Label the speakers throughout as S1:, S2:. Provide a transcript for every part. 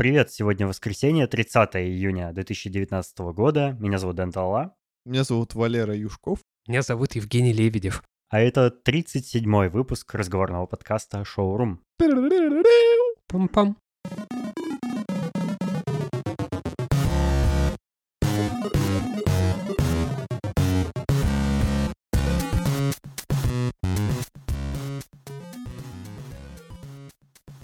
S1: Привет, сегодня воскресенье, 30 июня 2019 года. Меня зовут Дэн Талла.
S2: Меня зовут Валера Юшков.
S3: Меня зовут Евгений Лебедев.
S1: А это 37-й выпуск разговорного подкаста «Шоурум».
S3: Пам-пам.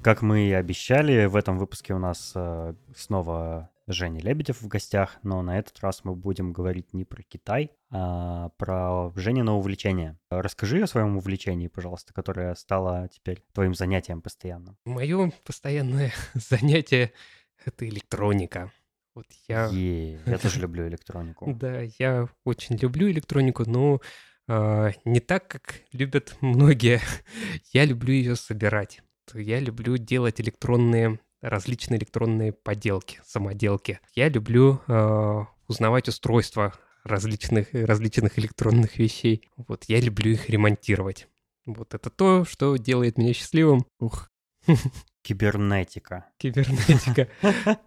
S1: Как мы и обещали, в этом выпуске у нас э, снова Женя Лебедев в гостях, но на этот раз мы будем говорить не про Китай, а про Женина увлечение. Расскажи о своем увлечении, пожалуйста, которое стало теперь твоим занятием постоянным.
S3: Мое постоянное занятие — это электроника. Вот я...
S1: Е, я тоже люблю электронику.
S3: Да, я очень люблю электронику, но э, не так, как любят многие. я люблю ее собирать я люблю делать электронные, различные электронные поделки, самоделки. Я люблю э, узнавать устройства различных, различных электронных вещей. Вот, я люблю их ремонтировать. Вот это то, что делает меня счастливым. Ух.
S1: Кибернетика.
S3: Кибернетика.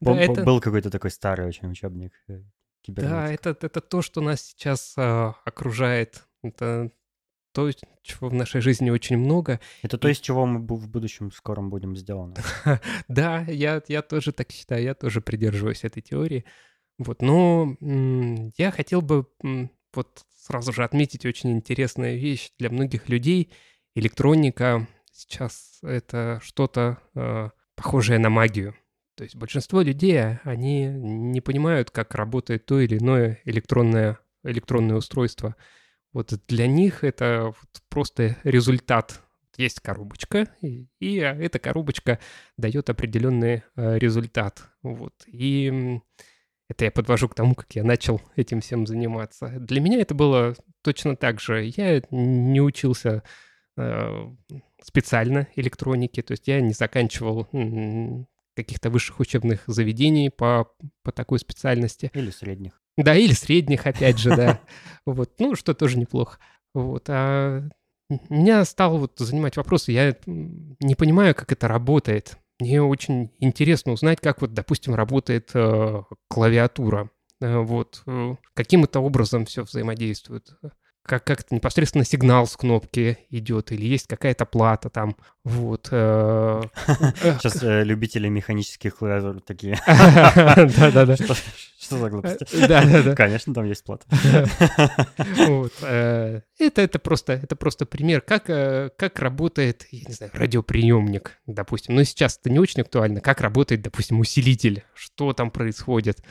S1: Был какой-то такой старый очень учебник. Э,
S3: да, это, это то, что нас сейчас э, окружает. Это то, чего в нашей жизни очень много.
S1: Это то, из чего мы в будущем скором будем сделаны.
S3: Да, я, я тоже так считаю, я тоже придерживаюсь этой теории. Вот, но я хотел бы вот сразу же отметить очень интересная вещь для многих людей. Электроника сейчас это что-то э, похожее на магию. То есть большинство людей, они не понимают, как работает то или иное электронное, электронное устройство. Вот для них это просто результат. Есть коробочка, и, и эта коробочка дает определенный э, результат. Вот. И это я подвожу к тому, как я начал этим всем заниматься. Для меня это было точно так же. Я не учился э, специально электронике, то есть я не заканчивал каких-то высших учебных заведений по, по такой специальности.
S1: Или средних.
S3: Да, или средних, опять же, да. Вот, ну, что тоже неплохо. Вот, а меня стал вот занимать вопрос, я не понимаю, как это работает. Мне очень интересно узнать, как вот, допустим, работает э, клавиатура. Э, вот, э, каким это образом все взаимодействует как, как это непосредственно сигнал с кнопки идет, или есть какая-то плата там, вот.
S1: Э, Сейчас э, любители механических клавиатур такие. Да-да-да. Что за глупости? Э, да-да-да. Конечно, там есть плата.
S3: Это, это, просто, это просто пример, как, как работает, я не знаю, радиоприемник, допустим. Но сейчас это не очень актуально. Как работает, допустим, усилитель, что там происходит.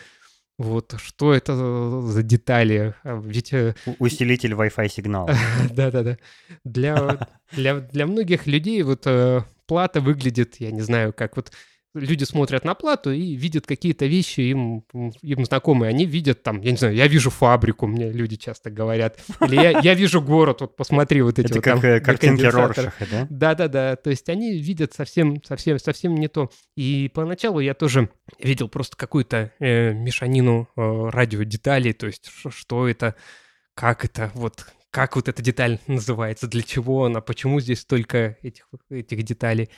S3: Вот что это за детали? А ведь... Э,
S1: усилитель Wi-Fi сигнала.
S3: Да-да-да. Для, для, для многих людей вот э, плата выглядит, я не знаю, как вот люди смотрят на плату и видят какие-то вещи им, им знакомые. Они видят там, я не знаю, я вижу фабрику, мне люди часто говорят. Или я, я вижу город, вот посмотри вот эти
S1: Это
S3: вот
S1: как
S3: там,
S1: э, картинки Роршаха, да?
S3: Да-да-да, то есть они видят совсем, совсем, совсем не то. И поначалу я тоже видел просто какую-то э, мешанину э, радиодеталей, то есть что это, как это, вот как вот эта деталь называется, для чего она, почему здесь столько этих, этих деталей.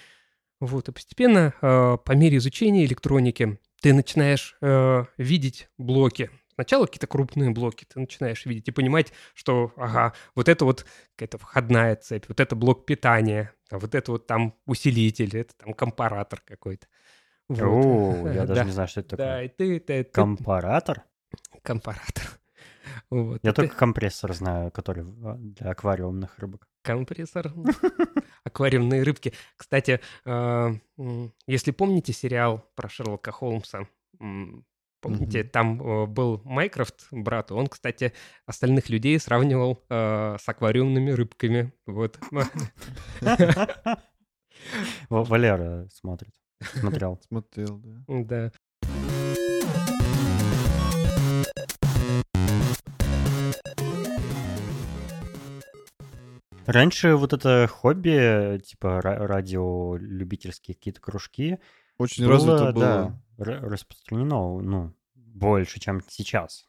S3: Вот, и постепенно, э, по мере изучения электроники, ты начинаешь э, видеть блоки. Сначала какие-то крупные блоки ты начинаешь видеть и понимать, что, ага, вот это вот какая-то входная цепь, вот это блок питания, а вот это вот там усилитель, это там компаратор какой-то.
S1: Вот. О, я даже не знаю, что это такое. Да, и ты, ты, ты... Компаратор?
S3: Компаратор.
S1: Вот. Я только компрессор знаю, который а, для аквариумных рыбок.
S3: Компрессор. Аквариумные рыбки. Кстати, а, если помните сериал про Шерлока Холмса, Помните, mm-hmm. там э, был Майкрофт, брат, он, кстати, остальных людей сравнивал э, с аквариумными рыбками. Вот.
S1: Валера смотрит. Смотрел.
S2: Смотрел, да.
S3: Да.
S1: Раньше вот это хобби, типа радиолюбительские какие-то кружки,
S2: очень было, развито было.
S1: Да, распространено, ну, больше, чем сейчас.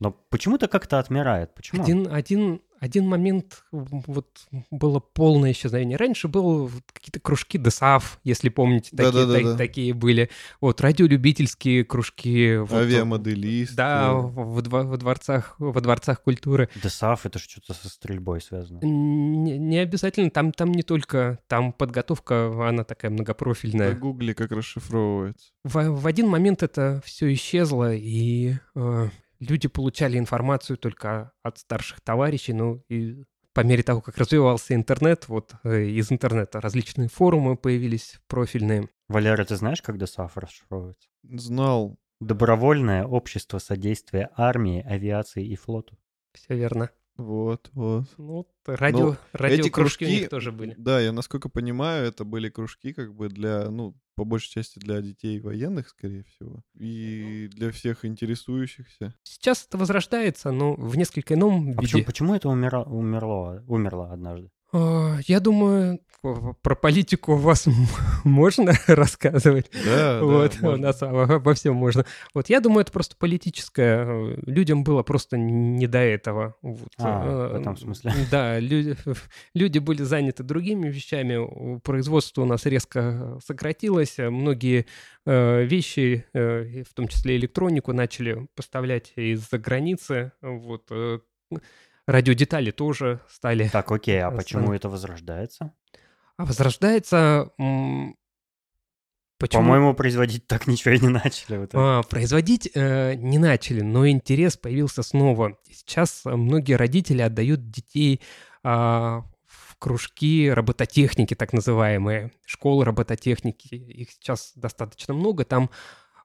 S1: Но почему-то как-то отмирает. Почему?
S3: Один, один, один момент вот было полное исчезновение. Раньше было какие-то кружки ДСАФ, если помните, такие,
S2: Да-да-да-да.
S3: та- такие были. Вот, радиолюбительские кружки. вот,
S2: Авиамоделист.
S3: Да,
S2: э,
S3: во, во дворцах, во дворцах культуры.
S1: ДСАФ это же что-то со стрельбой связано.
S3: Не, не обязательно, там, там не только, там подготовка, она такая многопрофильная.
S2: Погугли, как расшифровывается.
S3: В, в один момент это все исчезло, и э, люди получали информацию только от старших товарищей, ну и по мере того, как развивался интернет, вот э, из интернета различные форумы появились профильные.
S1: Валера, ты знаешь, как ДСАФ расшифровывается?
S2: Знал.
S1: Добровольное общество содействия армии, авиации и флоту.
S3: Все верно.
S2: Вот, вот.
S3: Ну, т- радио,
S2: Ну,
S3: радиокружки у них тоже были.
S2: Да, я насколько понимаю, это были кружки как бы для, ну, по большей части для детей военных, скорее всего, и для всех интересующихся.
S3: Сейчас это возрождается, но в несколько ином
S1: А почему,
S3: виде.
S1: почему это умира- умерло, умерло однажды?
S3: А, Я думаю, про политику у вас можно рассказывать.
S2: Да, да,
S3: Вот, у
S2: можно.
S3: нас обо обо всем можно. Вот я думаю, это просто политическое. э, Людям было просто не до этого. Вот.
S1: А, в
S3: Э,
S1: этом смысле.
S3: Да, люди, люди были заняты другими вещами. У- Производство у нас резко сократилось. Многие э, вещи, в том числе электронику, начали поставлять из-за границы. Вот. Э, Радиодетали тоже стали
S1: Так, окей, а почему это возрождается?
S3: а возрождается... Почему?
S1: По-моему, производить так ничего и не начали. в итоге.
S3: А, производить э, не начали, но интерес появился снова. Сейчас э, многие родители отдают детей а, в кружки робототехники, так называемые, школы робототехники. Их сейчас достаточно много. Там э,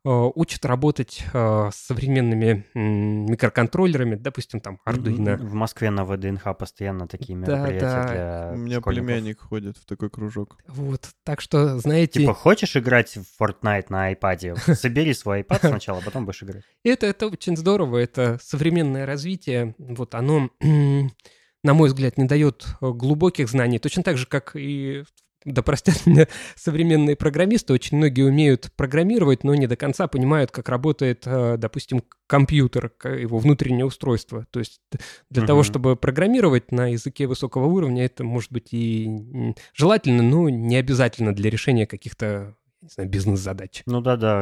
S3: учат работать э, с современными микроконтроллерами, допустим, там Arduino.
S1: В Москве на ВДНХ постоянно такие
S3: Да,
S1: мероприятия
S3: да.
S1: для
S2: У меня
S1: школьников.
S2: племянник ходит в такой кружок.
S3: Вот, так что, знаете...
S1: Типа, хочешь играть в Fortnite на iPad? Собери свой iPad сначала, а потом будешь играть.
S3: Это, это очень здорово, это современное развитие. Вот оно, на мой взгляд, не дает э, глубоких знаний. Точно так же, как и, да простят меня современные программисты, очень многие умеют программировать, но не до конца понимают, как работает, э, допустим, компьютер, его внутреннее устройство. То есть для того,
S1: Мгм.
S3: чтобы программировать на языке высокого уровня, это может быть и желательно, но не обязательно для решения каких-то не знаю, бизнес-задач.
S1: Ну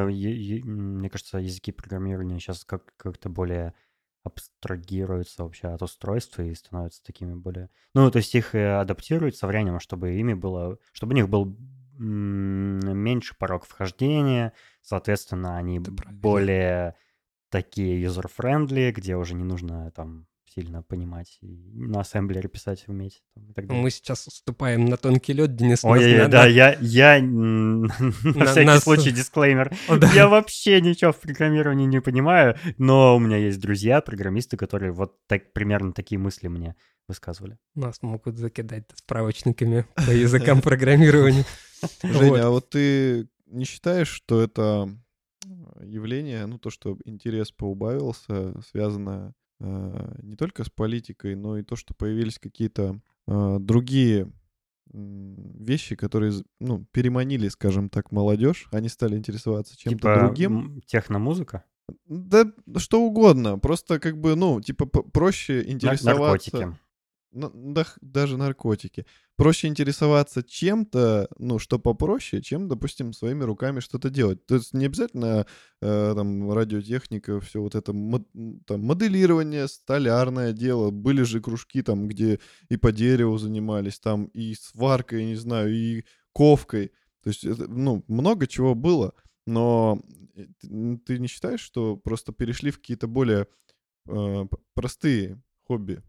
S1: е- е- м, мне кажется, языки программирования сейчас как- как-то более абстрагируются вообще от устройства и становятся такими более... Ну, то есть их э, адаптируют со временем, чтобы ими было... Чтобы у них был меньше порог вхождения, соответственно, они более такие user-friendly, где уже не нужно там сильно понимать и на ассемблере писать уметь там, и так далее.
S3: Мы сейчас уступаем на тонкий лед, Денис.
S1: Ой,
S3: надо-
S1: да, я, я на всякий
S3: нас-
S1: случай дисклеймер.
S3: О, да.
S1: Я вообще ничего в программировании не понимаю, но у меня есть друзья, программисты, которые вот так, примерно такие мысли мне высказывали.
S3: Нас могут закидать справочниками по языкам программирования.
S2: Женя, а вот ты не считаешь, что это э, явление, ну то, что интерес поубавился, связано э, не только с политикой, но и то, что появились какие-то э, другие вещи, которые, ну, переманили, скажем так, молодежь, они стали интересоваться чем-то
S1: типа
S2: другим.
S1: техномузыка,
S2: Да что угодно, просто как бы, ну, типа проще интересоваться...
S1: наркотики.
S2: Да даже наркотики. Проще интересоваться чем-то, ну, что попроще, чем, допустим, своими руками что-то делать. То есть не обязательно э, там радиотехника, все вот это мод- там, моделирование, столярное дело. Были же кружки там, где и по дереву занимались, там и сваркой, не знаю, и ковкой. То есть, это, ну, много чего было. Но э, ты не считаешь, что просто перешли в какие-то более э, простые хобби?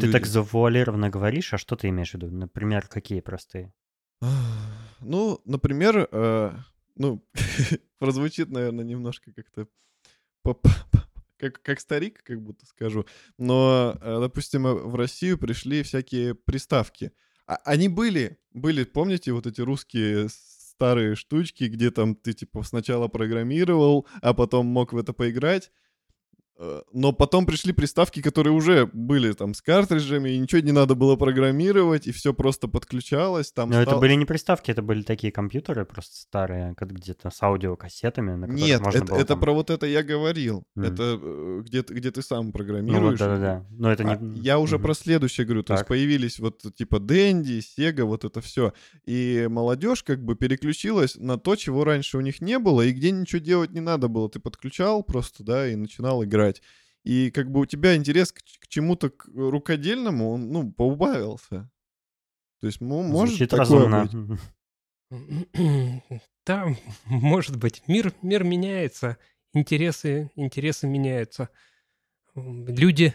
S1: Ты так
S2: люди?
S1: завуалированно говоришь, а что ты имеешь в виду? Например, какие простые?
S2: Ну, например, э, ну, прозвучит, наверное, немножко как-то как, как старик, как будто скажу. Но, э, допустим, э, в Россию пришли всякие приставки. А- они были, были, помните, вот эти русские старые штучки, где там ты, типа, сначала программировал, а потом мог в это поиграть? Э, но потом пришли приставки, которые уже были там с картриджами, и ничего не надо было программировать, и все просто подключалось. Там
S1: Но
S2: стал-
S1: это были не приставки, это были такие компьютеры просто старые, как где-то с аудиокассетами, на которых
S2: Нет,
S1: можно
S2: это,
S1: было
S2: это
S1: там-
S2: про вот это я говорил.
S1: Мгм.
S2: Это э, где, ты- где ты сам
S1: Ну
S2: программируешь.
S1: вот, да-да-да. Но это
S2: А
S1: не...
S2: Я уже
S1: Мгм.
S2: про следующее говорю. То есть
S1: Так.
S2: появились вот типа Дэнди, Сега, вот это все. И молодежь как бы переключилась на то, чего раньше у них не было, и где ничего делать не надо было. Ты подключал просто, да, и начинал играть. И как бы у тебя интерес к, к чему-то к рукодельному, он, ну, поубавился. То есть, ну, может
S1: Звучит
S2: такое
S1: разумно.
S2: быть.
S3: Да, может быть. Мир, мир меняется, интересы, интересы меняются. Люди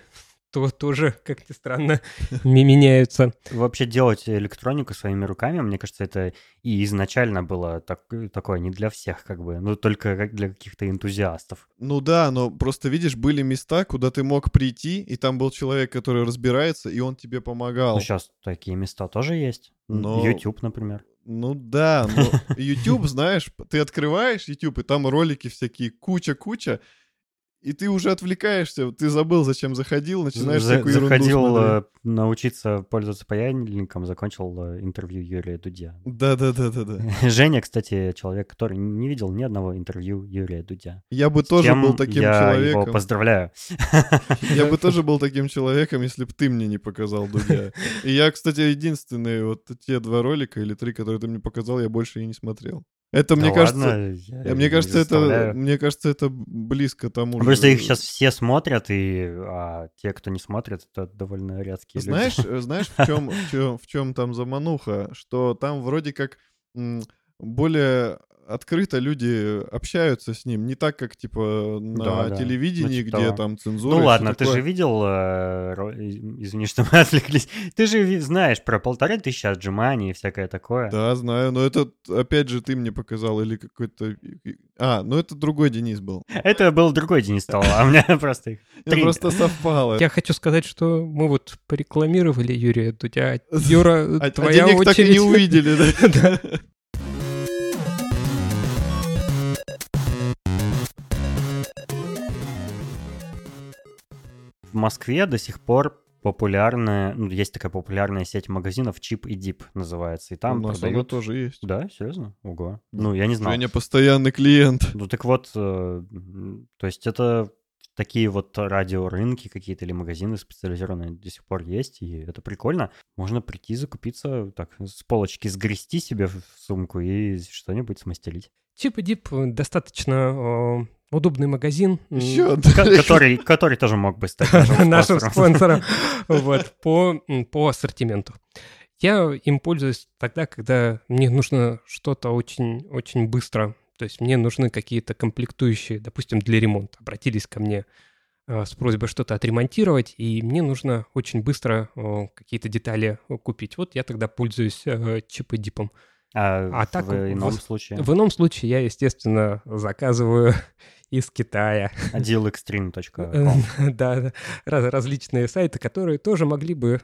S3: то тоже, как ни странно, ме- меняются.
S1: Вообще делать электронику своими руками, мне кажется, это и изначально было так- такое не для всех, как бы, ну только как для каких-то энтузиастов.
S2: Ну да, но просто видишь, были места, куда ты мог прийти, и там был человек, который разбирается, и он тебе помогал.
S1: Ну, сейчас такие места тоже есть.
S2: Но-
S1: YouTube, например.
S2: Ну да, но YouTube, знаешь, ты открываешь YouTube, и там ролики всякие, куча-куча, и ты уже отвлекаешься, ты забыл, зачем заходил, начинаешь
S1: За-
S2: всякую ерунду
S1: Заходил
S2: смотреть.
S1: э, научиться пользоваться паяльником, закончил э, интервью Юрия Дудя.
S2: Да-да-да-да-да.
S1: Женя, кстати, человек, который не видел ни одного интервью Юрия Дудя.
S2: Я бы
S1: С
S2: тоже был таким
S1: я
S2: человеком.
S1: его поздравляю.
S2: Я бы тоже был таким человеком, если бы ты мне не показал Дудя. И я, кстати, единственные вот те два ролика или три, которые ты мне показал, я больше и не смотрел. Это, мне
S1: Да
S2: кажется,
S1: ладно, я
S2: э, мне
S1: не
S2: кажется, это,
S1: заставляю.
S2: мне кажется, это близко тому же.
S1: Просто их сейчас все смотрят, и а те, кто не смотрит, это довольно редкие
S2: Знаешь,
S1: люди.
S2: э, знаешь, в чем, в чем, в чем там замануха? Что там вроде как более открыто люди общаются с ним, не так, как типа на
S1: Да, да.
S2: телевидении,
S1: Ну, типа
S2: где
S1: того.
S2: там цензура.
S1: Ну ладно, ты же
S2: такое.
S1: видел, э, извини, что мы отвлеклись, ты же знаешь про полторы тысячи отжиманий и всякое такое.
S2: Да, знаю, но это, опять же, ты мне показал, или какой-то... А, ну это другой Денис был.
S1: Это был другой Денис Стол, а у меня просто их
S2: просто совпало.
S3: Я хочу сказать, что мы вот порекламировали Юрия Дудя. Юра,
S2: А, а
S3: твоя
S2: денег так и
S3: очередь.
S2: не увидели, да?
S1: В Москве до сих пор популярная, ну, есть такая популярная сеть магазинов Чип и Дип называется, и там
S2: У нас она
S1: продают...
S2: тоже есть.
S1: Да, серьезно? Ого. Ну, я не знал.
S2: Женя постоянный клиент.
S1: Ну так вот, э, то есть это такие вот радиорынки какие-то или магазины специализированные до сих пор есть, и это прикольно. Можно прийти, закупиться, так, с полочки сгрести себе в сумку и что-нибудь смастерить.
S3: Чип и Дип достаточно э, удобный магазин.
S2: Еще
S1: Ко- Который, который тоже мог бы стать нашим спонсором.
S3: вот, по, по ассортименту. Я им пользуюсь тогда, когда мне нужно что-то очень, очень быстро. То есть мне нужны какие-то комплектующие, допустим, для ремонта. Обратились ко мне э, с просьбой что-то отремонтировать, и мне нужно очень быстро какие-то детали купить. Вот я тогда пользуюсь э, чип и дипом.
S1: А,
S3: А так
S1: в
S3: в-
S1: ином
S3: в-
S1: случае
S3: В ином случае я, естественно, заказываю из Китая.
S1: dealextreme.com.
S3: Да, да. Раз- различные сайты, которые тоже могли бы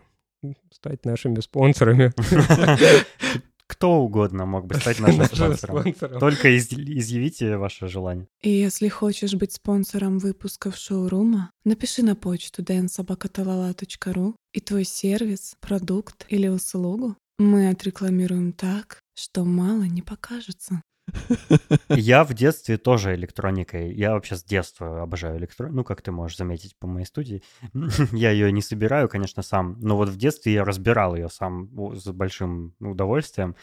S3: стать нашими спонсорами.
S1: Кто угодно мог бы стать нашим
S3: Нашим
S1: спонсором.
S3: спонсором.
S1: Только из- изъявите ваше желание.
S4: И если хочешь быть спонсором выпусков шоурума, напиши на почту dnsobakatalala.ru и твой сервис, продукт или услугу мы отрекламируем так, что мало не покажется.
S1: Я в детстве тоже электроникой. Я вообще с детства обожаю электронику. Ну, как ты можешь заметить по моей студии. Я ее не собираю, конечно, сам. Но вот в детстве я разбирал ее сам с большим удовольствием.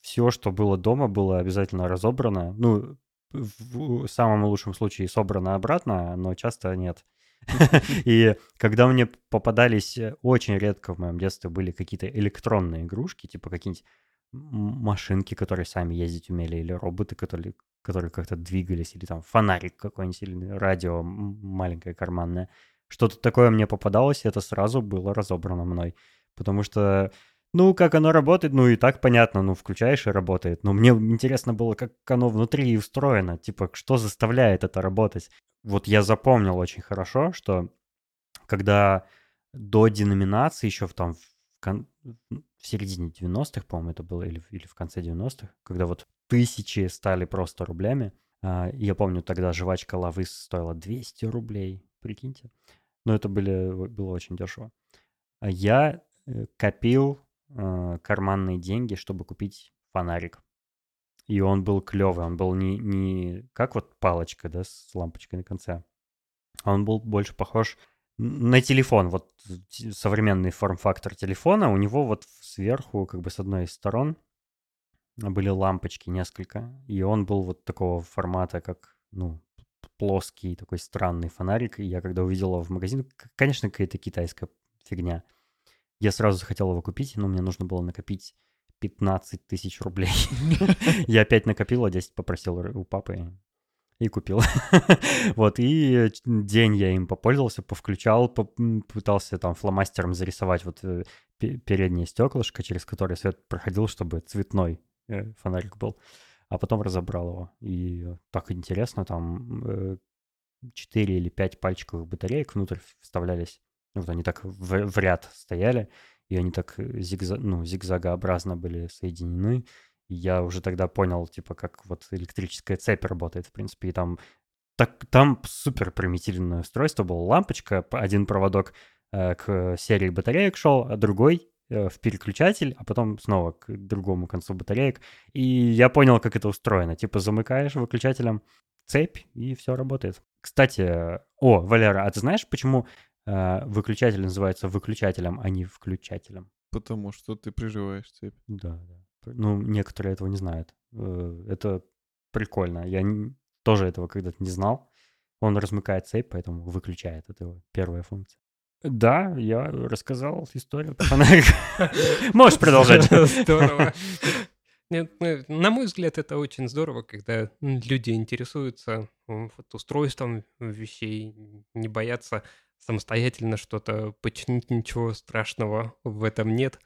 S1: Все, что было дома, было обязательно разобрано. Ну, в самом лучшем случае собрано обратно, но часто нет. И когда мне попадались э, очень редко в моем детстве были какие-то электронные игрушки, типа какие-нибудь машинки, которые сами ездить умели, или роботы, которые, которые как-то двигались, или там фонарик какой-нибудь, или радио маленькое карманное. Что-то такое мне попадалось, и это сразу было разобрано мной. Потому что, ну, как оно работает, ну, и так понятно, ну, включаешь и работает. Но мне интересно было, как оно внутри устроено, типа, что заставляет это работать. Вот я запомнил очень хорошо, что когда до деноминации еще в, там, кон- в середине 90-х, по-моему, это было, или, или в конце 90-х, когда вот тысячи стали просто рублями, А, Я помню, тогда жвачка Лавыс стоила 200 рублей, прикиньте. Но это были, было очень дешево. А Я э, копил э, карманные деньги, чтобы купить фонарик. И он был клевый, он был не, не как вот палочка, да, с лампочкой на конце. Он был больше похож на телефон. Вот современный форм-фактор телефона, у него вот сверху, как бы с одной из сторон, были лампочки несколько. И он был вот такого формата, как, ну, плоский такой странный фонарик. И я когда увидел его в магазине, конечно, какая-то китайская фигня. Я сразу захотел его купить, но мне нужно было накопить 15 тысяч рублей. Я опять накопил, а 10 попросил у папы и купил. Вот, и день я им попользовался, повключал, пытался там фломастером зарисовать вот э, пе- переднее стеклышко, через которое свет проходил, чтобы цветной э, фонарик был. А потом разобрал его. И так интересно, там 4 или 5 пальчиковых батареек внутрь вставлялись. Вот они так в, в ряд стояли, и они так э, зигза, ну, зигзагообразно были соединены. Я уже тогда понял, типа, как вот электрическая цепь работает, в принципе. И там, так, там супер примитивное устройство было. Лампочка, один проводок э, к серии батареек шел, а другой э, в переключатель, а потом снова к другому концу батареек. И я понял, как это устроено. Типа замыкаешь выключателем цепь, и все работает. Кстати, э, о, Валера, а ты знаешь, почему э, выключатель называется выключателем, а не включателем?
S2: Потому что ты приживаешь цепь.
S1: Да, да. Ну, некоторые этого не знают. Э, Это прикольно. Я тоже этого когда-то не знал. Он размыкает цепь, поэтому выключает. Это его первая функция. Да, я рассказал историю про фонарик. Можешь продолжать.
S3: Здорово. Нет, ну, на мой взгляд, это очень здорово, когда люди интересуются устройством вещей, не боятся самостоятельно что-то починить, ничего страшного в этом нет.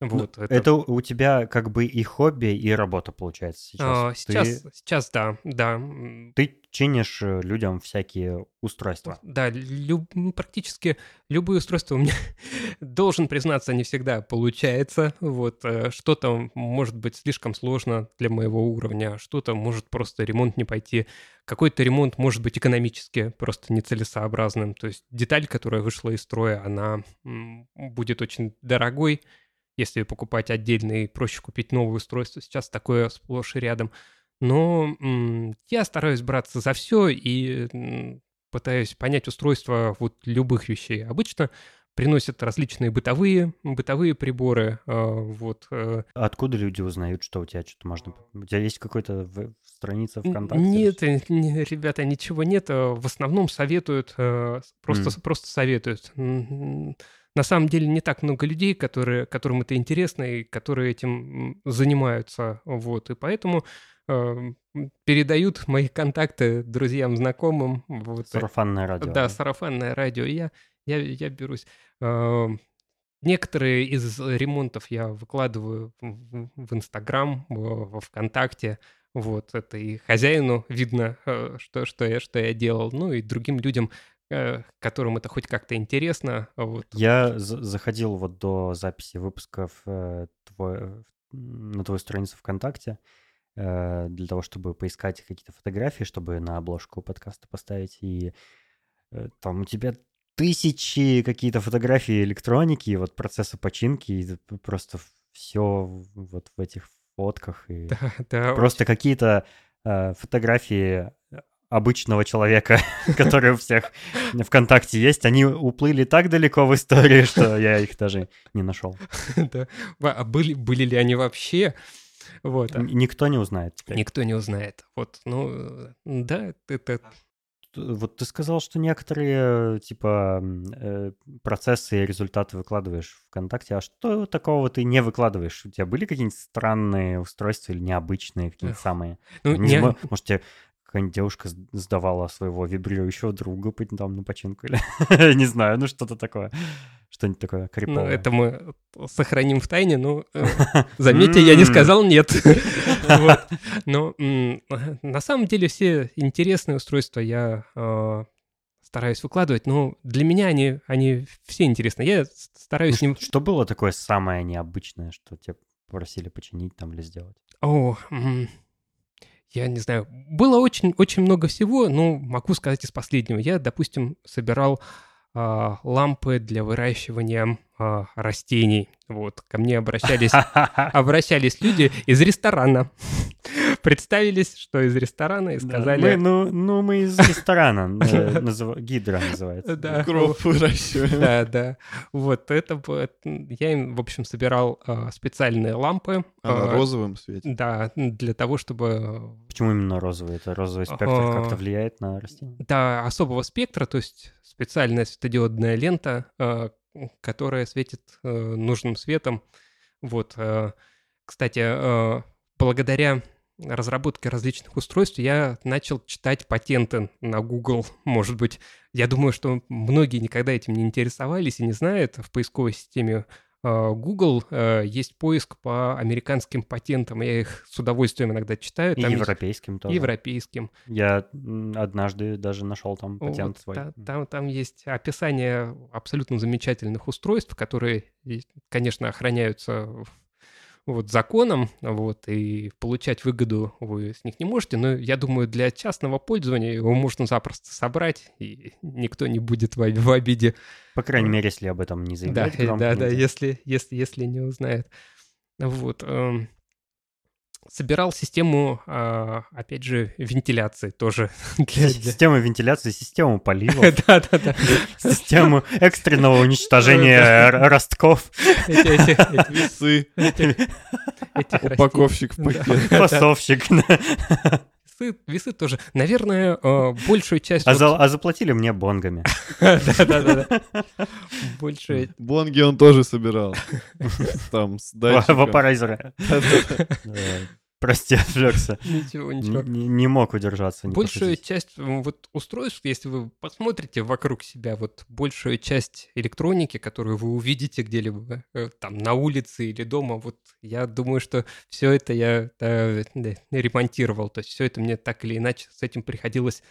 S1: Ну,
S3: Вот,
S1: Это у тебя как бы и хобби, и работа получается
S3: А,
S1: сейчас.
S3: сейчас,
S1: Ты,
S3: сейчас, да, да.
S1: ты чинишь э, людям всякие устройства.
S3: Да, люб- м, практически любые устройства у меня, должен признаться, не всегда получается. Вот, э, что-то может быть слишком сложно для моего уровня, что-то может просто ремонт не пойти. Какой-то ремонт может быть экономически просто нецелесообразным. То есть деталь, которая вышла из строя, она будет очень дорогой, если покупать отдельно и проще купить новое устройство. Сейчас такое сплошь и рядом. Но я стараюсь браться за все и пытаюсь понять устройство вот любых вещей. Обычно приносят различные бытовые, бытовые приборы. э, вот, э,
S1: Откуда люди узнают, что у тебя что-то можно... У тебя есть какой-то страница ВКонтакте?
S3: Нет, э, не- ребята, ничего нет. В основном советуют, просто,
S1: М.
S3: просто советуют. На самом деле не так много людей, которые, которым это интересно и которые этим занимаются. Вот, и поэтому э, передают мои контакты друзьям, знакомым. Вот,
S1: Сарафанное радио.
S3: Да, сарафанное радио. И Я, я, я берусь. Э, Некоторые из ремонтов я выкладываю в- Инстаграм, во ВКонтакте. Вот, это и хозяину видно, э, что, что, я, что я делал, ну и другим людям, которым это хоть как-то интересно. Вот.
S1: Я за- заходил вот до записи выпусков э, твой- на твою страницу ВКонтакте э, для того, чтобы поискать какие-то фотографии, чтобы на обложку подкаста поставить. И э, там у тебя тысячи какие-то фотографии электроники, вот процесса починки, и просто все вот в этих фотках. И
S3: Да, да,
S1: просто какие-то э, фотографии обычного человека, которые у всех ВКонтакте есть, они уплыли так далеко в истории, что я их даже не нашел.
S3: да. А были, были ли они вообще? Вот.
S1: Никто не узнает теперь.
S3: Никто не узнает. Вот, ну, да, это...
S1: Вот ты сказал, что некоторые, типа, э, процессы и результаты выкладываешь ВКонтакте, а что такого ты не выкладываешь? У тебя были какие-нибудь странные устройства или необычные какие-нибудь самые?
S3: Ну,
S1: Не может, тебе какая-нибудь девушка сдавала своего вибрирующего друга там на починку или... Не знаю, ну что-то такое. Что-нибудь такое
S3: Ну,
S1: криповое.
S3: это мы сохраним в тайне, но э, заметьте, я не сказал нет. Вот. Но на самом деле все интересные устройства я э, стараюсь выкладывать, но для меня они, они все интересны. Я
S1: Ну,
S3: стараюсь
S1: ш-
S3: ним...
S1: Что было такое самое необычное, что тебя попросили починить там или сделать?
S3: О, я не знаю, было очень, очень много всего, но могу сказать из последнего. Я, допустим, собирал а, лампы для выращивания а, растений. Вот, ко мне обращались, обращались люди из ресторана. Представились, что из ресторана, и сказали...
S1: Мы, ну, ну, мы из ресторана. э, Гидра называется.
S3: Да,
S2: Кроп выращиваем.
S3: да, да. Вот это... Я им, в общем, собирал а, специальные лампы.
S2: А на
S3: а,
S2: розовом свете.
S3: Да, для того, чтобы
S1: Почему именно розовый? Это розовый спектр как-то влияет на растение?
S3: до особого спектра, то есть специальная светодиодная лента, э, которая светит э, нужным светом. Вот, э, кстати, э, благодаря разработке различных устройств я начал читать патенты на Google. Может быть, я думаю, что многие никогда этим не интересовались и не знают. В поисковой системе э, Google э, есть поиск по американским патентам. Я их с удовольствием иногда читаю.
S1: И
S3: Там есть-
S1: европейским тоже.
S3: европейским.
S1: Я однажды даже нашел там патент
S3: Вот,
S1: свой.
S3: та- там, там есть описание абсолютно замечательных устройств, которые, и, конечно, охраняются в- вот законом, вот, и получать выгоду вы с них не можете, но я думаю, для частного пользования его можно запросто собрать, и никто не будет в, в обиде.
S1: По крайней мере, если об этом не
S3: Да,
S1: заявлять громко
S3: да, да,
S1: нигде.
S3: если, если, если не узнает. Вот. Собирал систему, а, опять же, вентиляции тоже. для- для-
S1: Система вентиляции, систему полива,
S3: Да, да, да.
S1: систему экстренного уничтожения ростков,
S3: Эти-
S2: Весы, упаковщик в пакет.
S1: фасовщик.
S3: Весы, весы тоже. Наверное, э, большую часть...
S1: А
S3: вот-
S1: за- а заплатили мне бонгами.
S3: Да-да-да. Большую...
S2: Бонги он тоже собирал. Там с датчиком.
S1: Вапорайзеры. Прости, отвлекся.
S3: Ничего, ничего.
S1: Не не мог удержаться. не
S3: Большую
S1: пошутить.
S3: часть вот устройств, если вы посмотрите вокруг себя, вот большую часть электроники, которую вы увидите где-либо э, там на улице или дома, вот я думаю, что все это я э, да, ремонтировал, то есть все это мне так или иначе с этим приходилось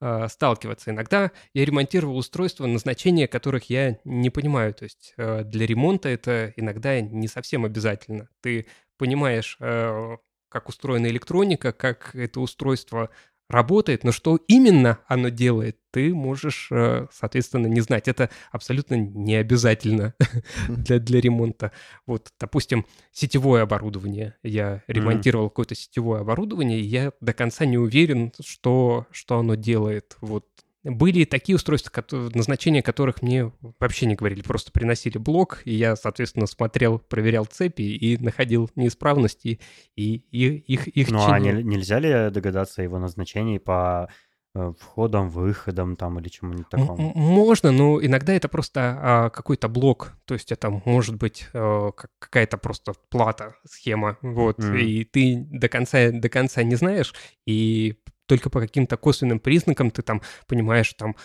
S3: э, сталкиваться. Иногда я ремонтировал устройства, назначения которых я не понимаю, то есть э, для ремонта это иногда не совсем обязательно. Ты понимаешь, э, как устроена электроника, как это устройство работает, но что именно оно делает, ты можешь, э, соответственно, не знать. Это абсолютно не обязательно для, для ремонта. Вот, допустим, сетевое оборудование. Я ремонтировал какое-то сетевое оборудование, и я до конца не уверен, что, что оно делает. Вот. Были такие устройства, назначения которых мне вообще не говорили, просто приносили блок, и я, соответственно, смотрел, проверял цепи и находил неисправности, и, и их, их
S1: Ну, а
S3: чинил.
S1: не- нельзя ли догадаться о его назначении по э, входам, выходам там или чему-нибудь такому?
S3: Можно, но иногда это просто а, какой-то блок, то есть это может быть как- какая-то просто плата, схема, вот,
S1: Мгм.
S3: и ты до конца, до конца не знаешь, и только по каким-то косвенным признакам ты там понимаешь, там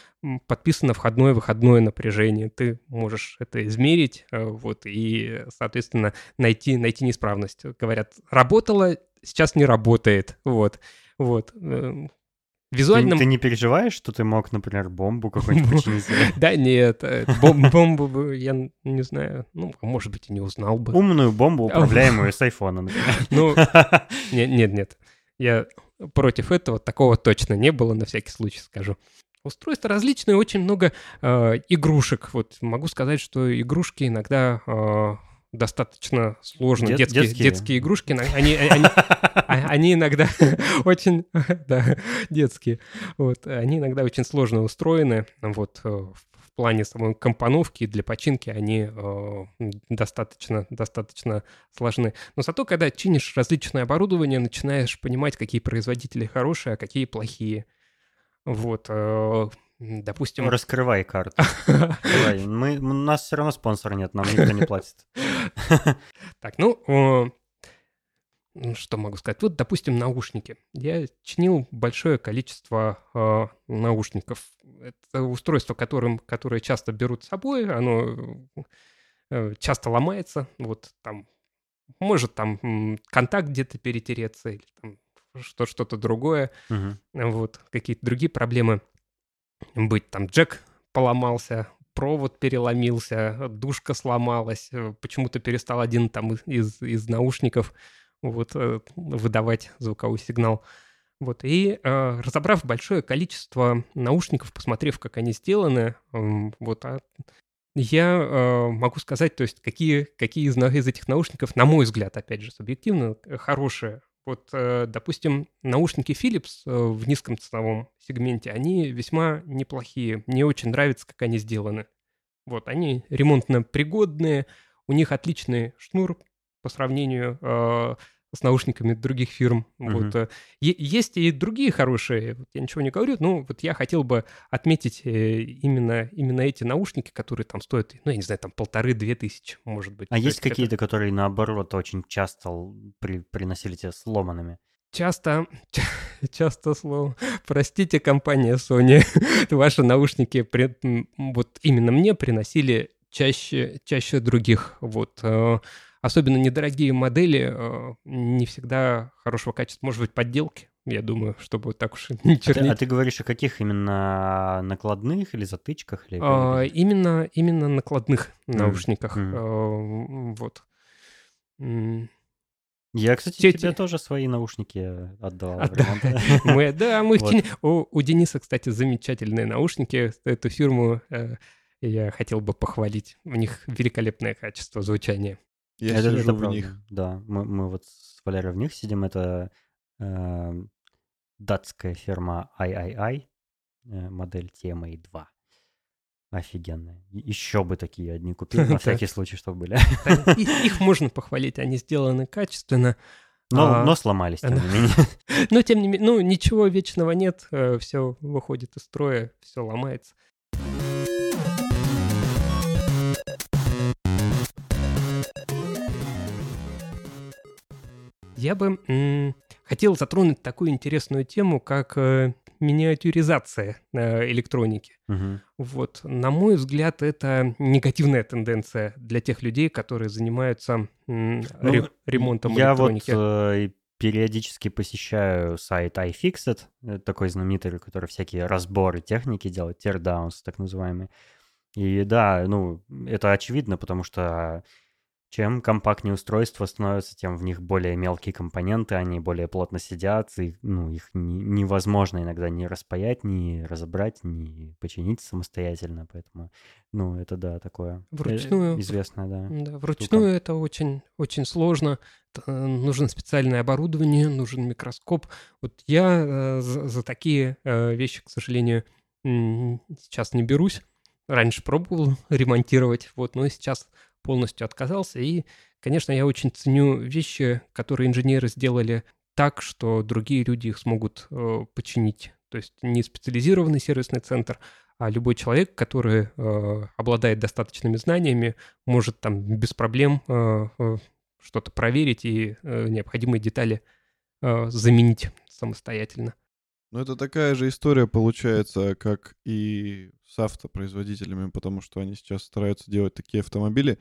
S3: подписано входное, выходное напряжение, ты можешь это измерить, э, вот, и, соответственно, найти, найти неисправность. Говорят, работало, сейчас не работает, вот, вот. э,
S1: Ты,
S3: Визуально
S1: ты не переживаешь, что ты мог, например, бомбу какую-нибудь починить?
S3: да нет, э, бом- бомбу я не знаю, ну, а может быть, и не узнал бы.
S1: Умную бомбу, управляемую с айфона, например.
S3: Ну, нет, нет. Я против этого, такого точно не было, на всякий случай скажу. Устройства различные, очень много э, игрушек. Вот могу сказать, что игрушки иногда э, достаточно сложно.
S1: Дет-
S3: детские,
S1: детские.
S3: детские игрушки, они, они, а- они иногда очень, да, детские. Вот, они иногда очень сложно устроены. Вот, э, в плане самой компоновки для починки они э, достаточно, достаточно сложны. Но зато, когда чинишь различное оборудование, начинаешь понимать, какие производители хорошие, а какие плохие. Вот, э, допустим...
S1: Раскрывай карту. Давай, мы, у нас все равно спонсора нет, нам никто не платит.
S3: Так, ну, ну, что могу сказать? Вот, допустим, наушники. Я чинил большое количество э, наушников. Это устройство, которым, которое часто берут с собой, оно э, часто ломается. Вот там может там контакт где-то перетереться или там что- что-то другое.
S1: Мгм.
S3: Вот, какие-то другие проблемы быть. Там джек поломался, провод переломился, душка сломалась, э, почему-то перестал один там из, из наушников вот, э, выдавать звуковой сигнал. Вот, и э, разобрав большое количество наушников, посмотрев, как они сделаны, э, вот, а, я э, могу сказать, то есть, какие, какие из, из этих наушников, на мой взгляд, опять же, субъективно, хорошие. Вот, э, допустим, наушники Philips э, в низком ценовом сегменте, они весьма неплохие. Мне очень нравится, как они сделаны. Вот, они ремонтно пригодные, у них отличный шнур по сравнению э, с наушниками других фирм.
S1: Мгм.
S3: Вот, э, есть и другие хорошие, вот я ничего не говорю, но вот я хотел бы отметить э, именно, именно эти наушники, которые там стоят, ну, я не знаю, там полторы-две тысячи, может быть.
S1: А есть
S3: это
S1: какие-то, которые наоборот очень часто при- приносили тебе сломанными?
S3: Часто, часто слово. Простите, компания Sony, ваши наушники при- вот именно мне приносили чаще, чаще других. Вот. Особенно недорогие модели э, не всегда хорошего качества. Может быть, подделки, я думаю, чтобы так уж не
S1: А ты,
S3: чернить.
S1: а ты говоришь о каких именно накладных или затычках? Или
S3: А, Именно, именно накладных
S1: Мгм,
S3: наушниках.
S1: мгм.
S3: э, Вот.
S1: Я, кстати,
S3: те-
S1: тебе
S3: те-
S1: тоже свои наушники отдавал. в
S3: Отда-
S1: ремонт.
S3: Мы, да, мы
S1: Вот.
S3: У, у Дениса, кстати, замечательные наушники. Эту фирму э, я хотел бы похвалить. У них великолепное качество звучания.
S2: Я
S1: Это-
S2: сижу
S1: это
S2: в
S1: правда,
S2: них.
S1: Да, мы, мы вот с Валерой в них сидим. Это э, датская фирма III, э, модель TMA2. Офигенная. И- Еще бы такие одни купил, на всякий случай, чтобы были.
S3: Их можно похвалить, они сделаны качественно.
S1: Но,
S3: А,
S1: но сломались, тем не менее.
S3: Но, тем не менее, ну, ничего вечного нет. Все выходит из строя, все ломается. Я бы м, хотел затронуть такую интересную тему, как э, миниатюризация э, электроники.
S1: Мгм.
S3: Вот, на мой взгляд, это негативная тенденция для тех людей, которые занимаются м,
S1: Ну,
S3: ре- ремонтом
S1: Я вот
S3: электроники.
S1: э, периодически посещаю сайт iFixit, э, такой знаменитый, который всякие разборы техники делает, teardowns так называемые. И да, ну, это очевидно, потому что чем компактнее устройство становится, тем в них более мелкие компоненты, они более плотно сидят, и ну, их не- невозможно иногда ни распаять, ни разобрать, ни починить самостоятельно, поэтому, ну, это да, такое э,
S3: Вручную.
S1: известное, да.
S3: Да, вручную это очень, очень сложно. Нужно специальное оборудование, нужен микроскоп. Вот я э, за, за такие э, вещи, к сожалению, сейчас не берусь. Раньше пробовал ремонтировать, вот, но сейчас полностью отказался. И, конечно, я очень ценю вещи, которые инженеры сделали так, что другие люди их смогут э, починить. То есть не специализированный сервисный центр, а любой человек, который э, обладает достаточными знаниями, может там без проблем э, э, что-то проверить и э, необходимые детали э, заменить самостоятельно.
S2: Ну, это такая же история получается, как и с автопроизводителями, потому что они сейчас стараются делать такие автомобили,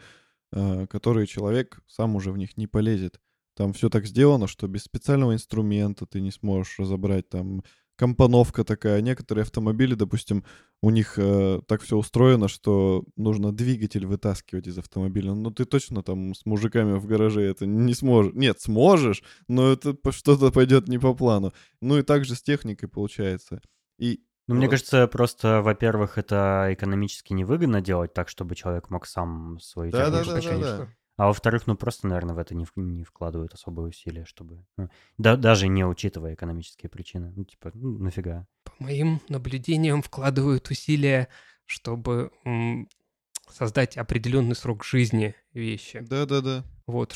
S2: э, которые человек сам уже в них не полезет. Там все так сделано, что без специального инструмента ты не сможешь разобрать. Там компоновка такая. Некоторые автомобили, допустим, у них э, так все устроено, что нужно двигатель вытаскивать из автомобиля. Ну, ты точно там с мужиками в гараже это не сможешь. Нет, сможешь, но это что-то пойдет не по плану. Ну и также с техникой получается. И
S1: Ну, мне
S2: Вот.
S1: кажется, просто, во-первых, это экономически невыгодно делать так, чтобы человек мог сам свою
S2: Да, да,
S1: технику
S2: да, да,
S1: починить.
S2: да.
S1: А во-вторых, ну просто, наверное, в это не, в- не вкладывают особые усилия, чтобы... ну, да, даже не учитывая экономические причины. Ну, типа, ну, нафига?
S3: По моим наблюдениям вкладывают усилия, чтобы м, создать определенный срок жизни вещи.
S2: Да-да-да.
S3: Вот,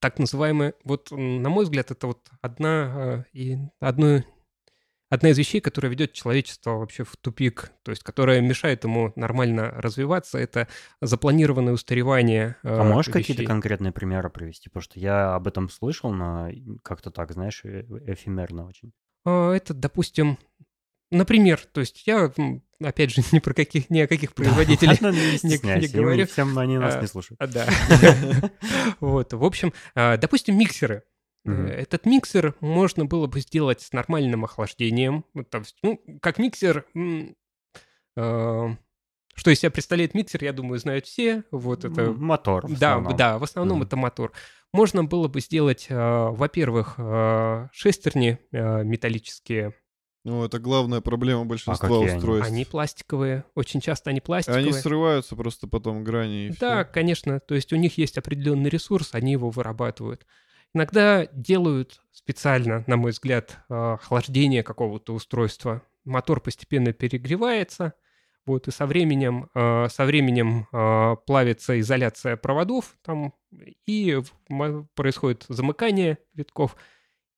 S3: так называемые, вот, на мой взгляд, это вот одна, э, и одно, одна из вещей, которая ведет человечество вообще в тупик, то есть которая мешает ему нормально развиваться, это запланированное устаревание
S1: А можешь
S3: э,
S1: какие-то конкретные примеры привести? Потому что я об этом слышал, но как-то так, знаешь, э- эфемерно очень.
S3: А, Это, допустим, например, то есть я, опять же, ни про каких, ни о каких производителей
S1: Ладно, не
S3: не говорю.
S1: всем они нас
S3: А,
S1: не слушают.
S3: А, Да. Вот, в общем, а, допустим, миксеры.
S1: Мгм.
S3: Этот миксер можно было бы сделать с нормальным охлаждением. Ну, как миксер, м, э, Что из себя представляет миксер, я думаю, знают все. Вот это...
S1: Мотор. в
S3: Да,
S1: основном.
S3: да, в основном
S1: Мгм.
S3: это мотор. Можно было бы сделать, э, во-первых, э, шестерни э, металлические.
S2: Ну, это главная проблема большинства
S1: какие они?
S2: устройств.
S3: Они пластиковые. Очень часто они пластиковые.
S2: Они срываются просто потом грани. и
S3: Да,
S2: всё.
S3: конечно. То есть у них есть определенный ресурс, они его вырабатывают. Иногда делают специально, на мой взгляд, э, охлаждение какого-то устройства. Мотор постепенно перегревается, вот, и со временем, э, со временем э, плавится изоляция проводов, там, и в- происходит замыкание витков,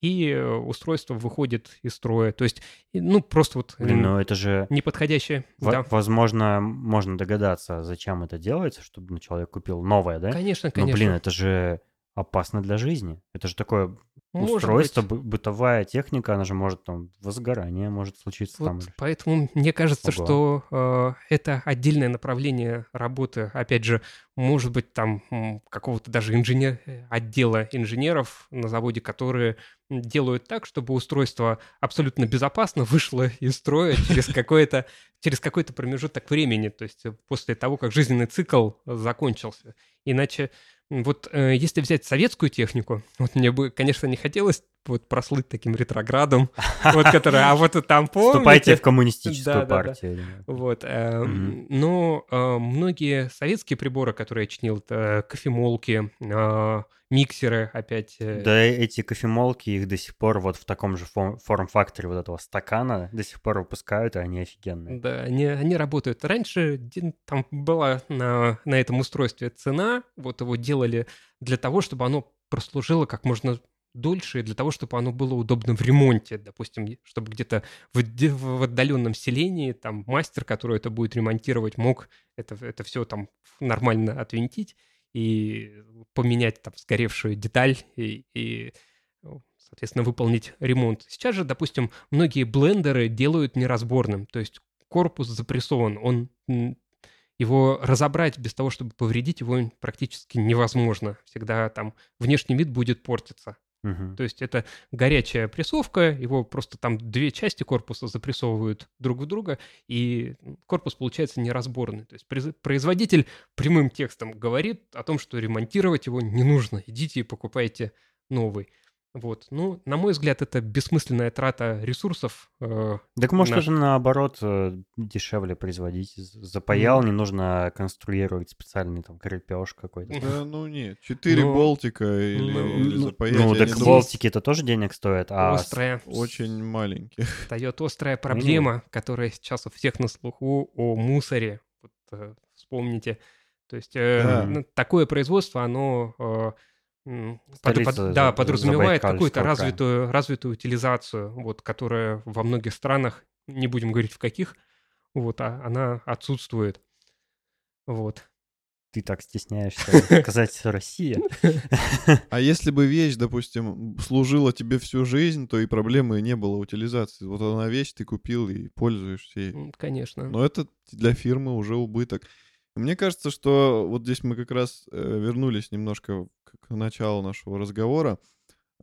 S3: и устройство выходит из строя. То есть, ну, просто вот
S1: Блин,
S3: м,
S1: ну это же...
S3: неподходящее.
S1: во-
S3: да.
S1: Возможно, можно догадаться, зачем это делается, чтобы ну, человек купил новое, да?
S3: Конечно,
S1: Но,
S3: конечно.
S1: блин, это же опасно для жизни. Это же такое
S3: Может
S1: устройство,
S3: быть.
S1: бы- бытовая техника, она же может там возгорание может случиться
S3: Вот
S1: там.
S3: поэтому мне кажется,
S1: Ого.
S3: что э, это отдельное направление работы. Опять же, может быть, там какого-то даже инженер... э, отдела инженеров на заводе, которые делают так, чтобы устройство абсолютно безопасно вышло из строя через какой-то через какой-то промежуток времени, то есть э, после того, как жизненный цикл закончился. Иначе вот э, если взять советскую технику, вот мне бы, конечно, не хотелось вот прослыть таким ретроградом, вот который, а вот там
S1: Вступайте
S3: помните?
S1: в коммунистическую
S3: Да-да-да.
S1: партию.
S3: Вот, э,
S1: Мгм.
S3: но э, многие советские приборы, которые я чинил, это кофемолки, э, миксеры, опять. э,
S1: Да эти кофемолки, их до сих пор вот в таком же фо- форм-факторе вот этого стакана до сих пор выпускают, и они офигенные.
S3: Да, они, они работают. Раньше там была на, на этом устройстве цена, вот его делали для того, чтобы оно прослужило как можно дольше, для того, чтобы оно было удобно в ремонте, допустим, чтобы где-то в, в отдаленном селении там мастер, который это будет ремонтировать, мог это, это все там нормально отвинтить и поменять там сгоревшую деталь и, и, ну, соответственно, выполнить ремонт. Сейчас же, допустим, многие блендеры делают неразборным, то есть корпус запрессован, он его разобрать без того, чтобы повредить его практически невозможно. Всегда там внешний вид будет портиться.
S1: Мгм.
S3: То есть это горячая прессовка, его просто там две части корпуса запрессовывают друг в друга, и корпус получается неразборный. То есть произ- производитель прямым текстом говорит о том, что ремонтировать его не нужно, идите и покупайте новый. Вот. Ну, на мой взгляд, это бессмысленная трата ресурсов. э,
S1: Так может
S3: на-
S1: уже наоборот э, дешевле производить. Запаял, не нужно конструировать специальный там крепеж какой-то.
S2: Да, ну нет, 4
S3: Ну,
S2: болтика или,
S3: ну,
S2: или
S1: Ну,
S2: запаять,
S1: ну, так
S2: думаю,
S1: болтики это тоже денег стоят, а
S3: острая.
S2: очень маленькие.
S3: Встает острая проблема, которая сейчас у всех на слуху о мусоре. Вот, э, вспомните. То есть э,
S2: Да.
S3: ну, такое производство, оно э, под- под- да, подразумевает какую-то развитую, развитую утилизацию, вот, которая во многих странах, не будем говорить в каких, вот, а она отсутствует. Вот.
S1: ты так стесняешься сказать Россия.
S2: А если бы вещь, допустим, служила тебе всю жизнь, то и проблемы не было утилизации. Вот она вещь, ты купил и пользуешься ей.
S3: Конечно.
S2: Но это для фирмы уже убыток. Мне кажется, что вот здесь мы как раз э, вернулись немножко к, началу нашего разговора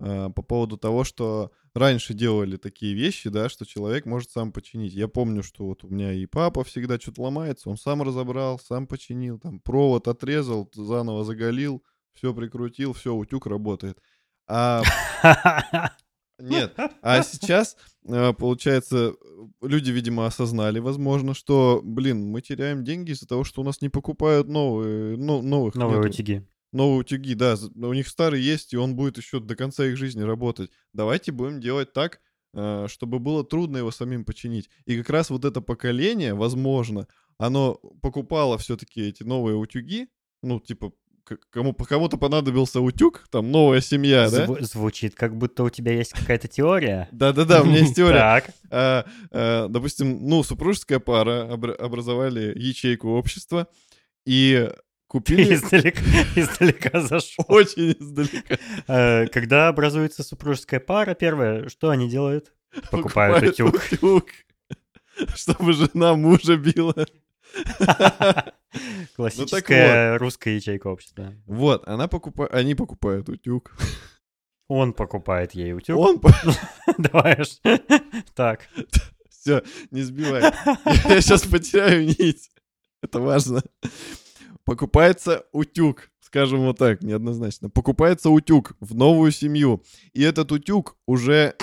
S2: э, по поводу того, что раньше делали такие вещи, да, что человек может сам починить. Я помню, что вот у меня и папа всегда что-то ломается, он сам разобрал, сам починил, там провод отрезал, заново заголил, все прикрутил, все, утюг работает. А нет, а сейчас, э, получается, люди, видимо, осознали, возможно, что, блин, мы теряем деньги из-за того, что у нас не покупают новые, ну, новых
S1: Новые
S2: нету.
S1: утюги.
S2: Новые утюги, да, у них старый есть, и он будет еще до конца их жизни работать. Давайте будем делать так, э, чтобы было трудно его самим починить. И как раз вот это поколение, возможно, оно покупало все-таки эти новые утюги, ну, типа, кому, кому-то понадобился утюг, там, новая семья, да?
S1: Зв- Звучит, как будто у тебя есть какая-то теория.
S2: Да-да-да, у меня есть теория.
S1: Так.
S2: А, а, допустим, ну, супружеская пара обра- образовали ячейку общества и купили
S1: издалека, издалека зашел.
S2: очень издалека.
S1: Э, Когда образуется супружеская пара, первое, что они делают? Покупают утюг.
S2: утюг, чтобы жена мужа била.
S1: Классическая русская ячейка общества.
S2: Вот, она покупает, они покупают утюг.
S1: Он покупает ей утюг.
S2: Он,
S1: Давай. Так.
S2: все, не сбивай. Я сейчас потеряю нить. Это важно. Покупается утюг, скажем вот так, неоднозначно. Покупается утюг в новую семью. И этот утюг уже...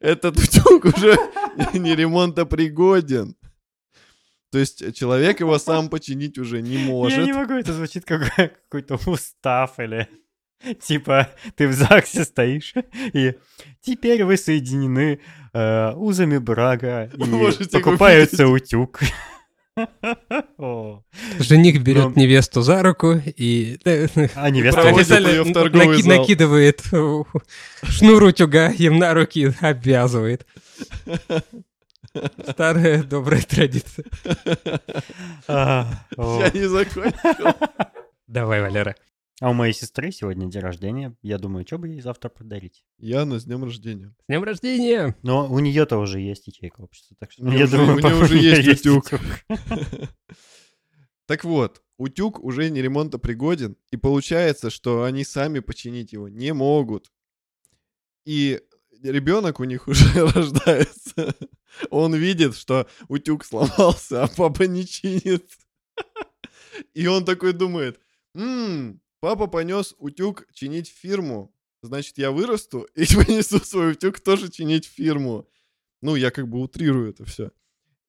S2: Этот утюг уже не ремонтопригоден. То есть человек его сам починить уже не может.
S1: Я не могу, это звучит как какой-то устав или... Типа, ты в ЗАГСе стоишь, и теперь вы соединены э, узами брага, и
S2: Можете
S1: покупается утюг. О.
S3: Жених берет невесту за руку и э,
S1: А невеста
S2: её в торговый зал.
S3: накидывает э, шнур утюга им на руки, обвязывает. Старая добрая традиция.
S1: А.
S2: Я не закончил.
S3: Давай, Валера.
S1: А у моей сестры сегодня день рождения. Я думаю, что бы ей завтра подарить.
S2: Яна, с днем рождения.
S3: С днем рождения!
S1: Но у нее-то уже есть ячейка общества, так что
S2: У
S1: я
S2: уже-
S1: думаю,
S2: у
S1: по-
S2: уже есть утюг.
S1: утюг.
S2: Так вот, утюг уже не ремонтопригоден, и получается, что они сами починить его не могут. И ребенок у них уже рождается. Он видит, что утюг сломался, а папа не чинит. И он такой думает, «М, папа понес утюг чинить фирму, значит, я вырасту и понесу свой утюг тоже чинить фирму. Ну, я как бы утрирую это все.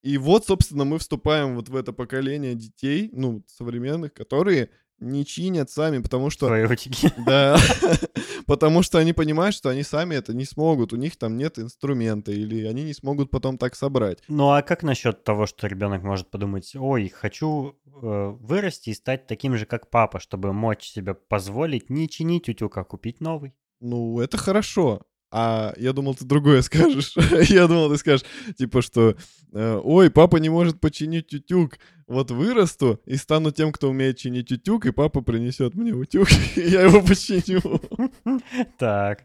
S2: И вот, собственно, мы вступаем вот в это поколение детей, ну, современных, которые не чинят сами, потому что...
S1: Утюги.
S2: Да, потому что они понимают, что они сами это не смогут, у них там нет инструмента, или они не смогут потом так собрать.
S1: Ну а как насчет того, что ребенок может подумать, ой, хочу э, вырасти и стать таким же, как папа, чтобы мочь себе позволить не чинить утюг, а купить новый?
S2: Ну, это хорошо. А я думал, ты другое скажешь. я думал, ты скажешь, типа, что э, ой, папа не может починить утюг. Вот вырасту и стану тем, кто умеет чинить утюг, и папа принесет мне утюг, и я его починю.
S1: Так,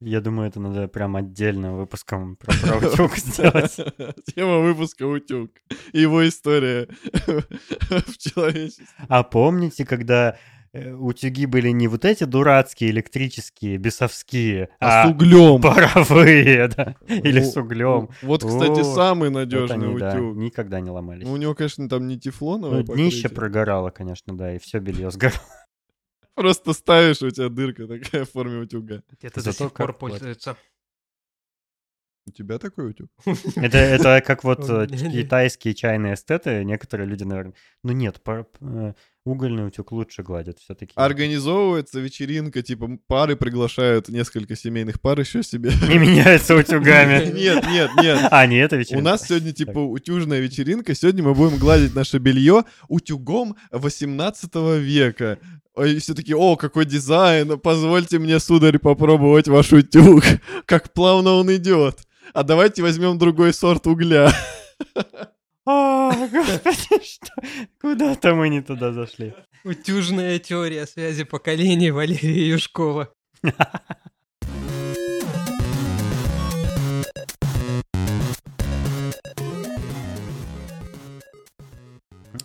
S1: я думаю, это надо прям отдельным выпуском про, про утюг сделать.
S2: Тема выпуска утюг. Его история в человечестве.
S1: А помните, когда утюги были не вот эти дурацкие электрические, бесовские,
S2: А
S1: а,
S2: с углем.
S1: паровые, да, или с углем.
S2: Вот, кстати, самый надежный утюг.
S1: никогда не ломались.
S2: Ну, у него, конечно, там не тефлоновое
S1: Ну, днище прогорало, конечно, да, и все белье сгорало.
S2: Просто ставишь, у тебя дырка такая в форме утюга.
S1: Зато
S3: до сих пор пользуются.
S2: У тебя такой утюг?
S1: Это, это как вот э, китайские чайные эстеты, некоторые люди, наверное... Ну нет, пар- э, угольный утюг лучше гладят все-таки.
S2: Организовывается вечеринка, типа пары приглашают несколько семейных пар еще себе.
S1: Не меняются утюгами.
S2: Нет, нет, нет.
S1: А, не это
S2: У
S1: вечеринка.
S2: нас сегодня типа утюжная вечеринка. Сегодня мы будем гладить наше белье утюгом 18 века. И все таки о, какой дизайн, позвольте мне, сударь, попробовать ваш утюг. Как плавно он идет. А давайте возьмем другой сорт угля.
S1: О, господи, что? Куда-то мы не туда зашли.
S3: Утюжная теория связи поколений Валерия Юшкова.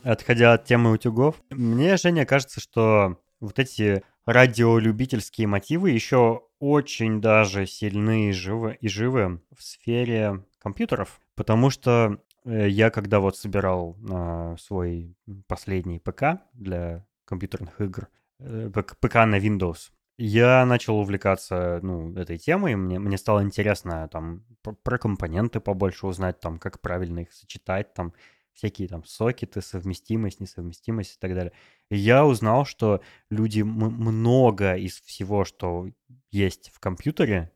S1: Отходя от темы утюгов, мне, Женя, кажется, что вот эти радиолюбительские мотивы еще очень даже сильны и живы, и живы в сфере компьютеров, потому что я когда вот собирал а, свой последний ПК для компьютерных игр, э, ПК на Windows, я начал увлекаться, ну, этой темой, мне, мне стало интересно там про, про компоненты побольше узнать, там, как правильно их сочетать, там, всякие там сокеты, совместимость, несовместимость и так далее. И я узнал, что люди много из всего, что есть в компьютере,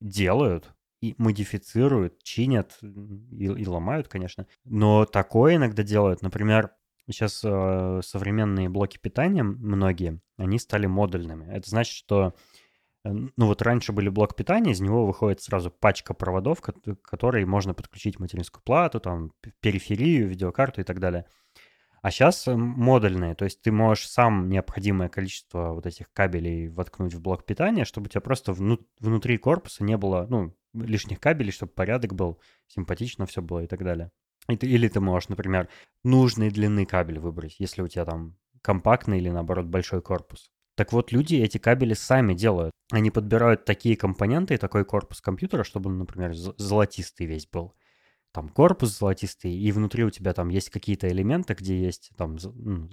S1: делают и модифицируют, чинят и, и ломают, конечно. Но такое иногда делают. Например, сейчас э, современные блоки питания, многие, они стали модульными. Это значит, что э, ну вот раньше были блок питания, из него выходит сразу пачка проводов, к которой можно подключить материнскую плату, там, периферию, видеокарту и так далее. А сейчас модульные, то есть ты можешь сам необходимое количество вот этих кабелей воткнуть в блок питания, чтобы у тебя просто вну- внутри корпуса не было, ну, лишних кабелей, чтобы порядок был, симпатично все было и так далее. И ты- или ты можешь, например, нужной длины кабель выбрать, если у тебя там компактный или, наоборот, большой корпус. Так вот, люди эти кабели сами делают. Они подбирают такие компоненты и такой корпус компьютера, чтобы, он, например, золотистый весь был. Там корпус золотистый, и внутри у тебя там есть какие-то элементы, где есть там ну,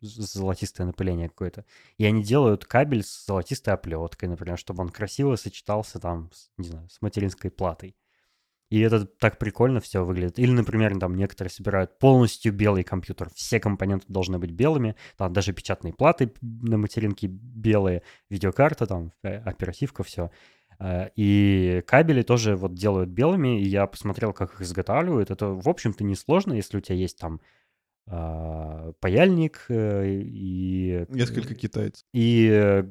S1: золотистое напыление какое-то. И они делают кабель с золотистой оплеткой, например, чтобы он красиво сочетался там, не знаю, с материнской платой. И это так прикольно все выглядит. Или, например, там некоторые собирают полностью белый компьютер. Все компоненты должны быть белыми. Там даже печатные платы на материнке белые, видеокарта, там э, оперативка, все. Э, и кабели тоже вот делают белыми, и я посмотрел, как их изготавливают. Это, в общем-то, несложно, если у тебя есть там а, паяльник э, и...
S2: Несколько китайцев.
S1: И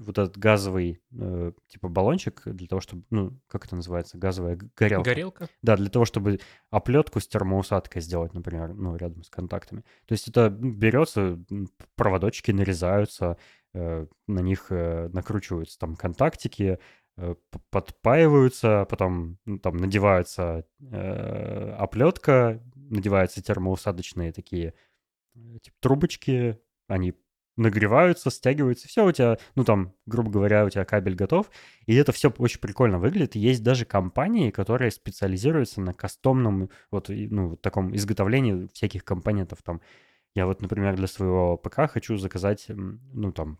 S1: вот этот газовый, э, типа, баллончик для того, чтобы, ну, как это называется, газовая горелка.
S3: Горелка?
S1: Да, для того, чтобы оплетку с термоусадкой сделать, например, ну, рядом с контактами. То есть это берется, проводочки нарезаются, на них накручиваются там контактики, подпаиваются, потом ну, там надевается э, оплетка, надеваются термоусадочные такие э, типа, трубочки, они нагреваются, стягиваются, все у тебя, ну там, грубо говоря, у тебя кабель готов, и это все очень прикольно выглядит. есть даже компании, которые специализируются на кастомном, вот, ну, вот таком изготовлении всяких компонентов. Там, я вот, например, для своего ПК хочу заказать, ну, там,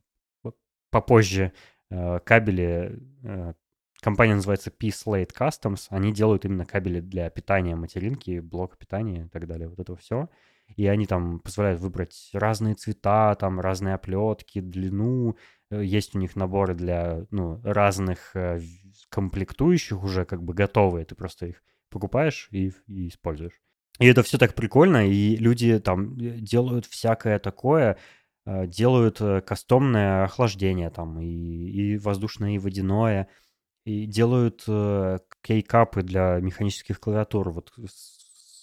S1: попозже э, кабели э, Компания называется P-Slate Customs. Они делают именно кабели для питания материнки, блока питания и так далее. Вот это все. И они там позволяют выбрать разные цвета, там разные оплетки, длину. Э, есть у них наборы для ну, разных э, комплектующих уже как бы готовые. Ты просто их покупаешь и, и используешь. И это все так прикольно, и люди там э, делают всякое такое, делают кастомное охлаждение там, и, и воздушное, и водяное и делают э, кейкапы для механических клавиатур, вот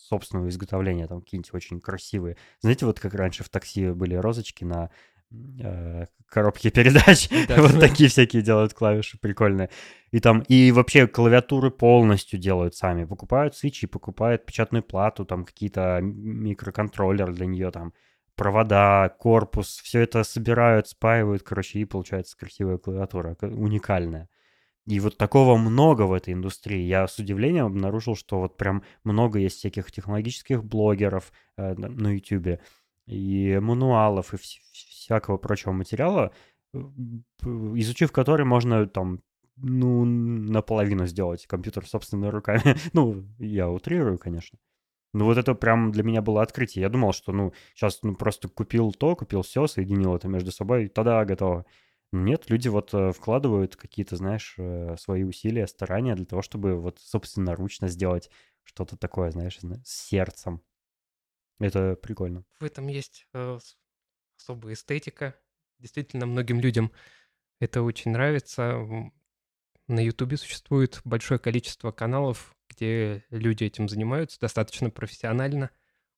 S1: собственного изготовления, там какие-нибудь очень красивые. Знаете, вот как раньше в такси были розочки на э, коробке передач, да. вот такие всякие делают клавиши прикольные. И там, и вообще клавиатуры полностью делают сами. Покупают свечи, покупают печатную плату, там какие-то микроконтроллеры для нее, там провода, корпус, все это собирают, спаивают, короче, и получается красивая клавиатура, уникальная. И вот такого много в этой индустрии. Я с удивлением обнаружил, что вот прям много есть всяких технологических блогеров э, на YouTube и мануалов и вс- всякого прочего материала, э, изучив который можно там ну, наполовину сделать компьютер собственными руками. ну, я утрирую, конечно. Ну, вот это прям для меня было открытие. Я думал, что, ну, сейчас ну, просто купил то, купил все, соединил это между собой, и тогда готово. Нет, люди вот э, вкладывают какие-то, знаешь, э, свои усилия, старания для того, чтобы вот собственноручно сделать что-то такое, знаешь, с сердцем. Это прикольно.
S3: В этом есть э, особая эстетика. Действительно, многим людям это очень нравится. На Ютубе существует большое количество каналов, где люди этим занимаются достаточно профессионально.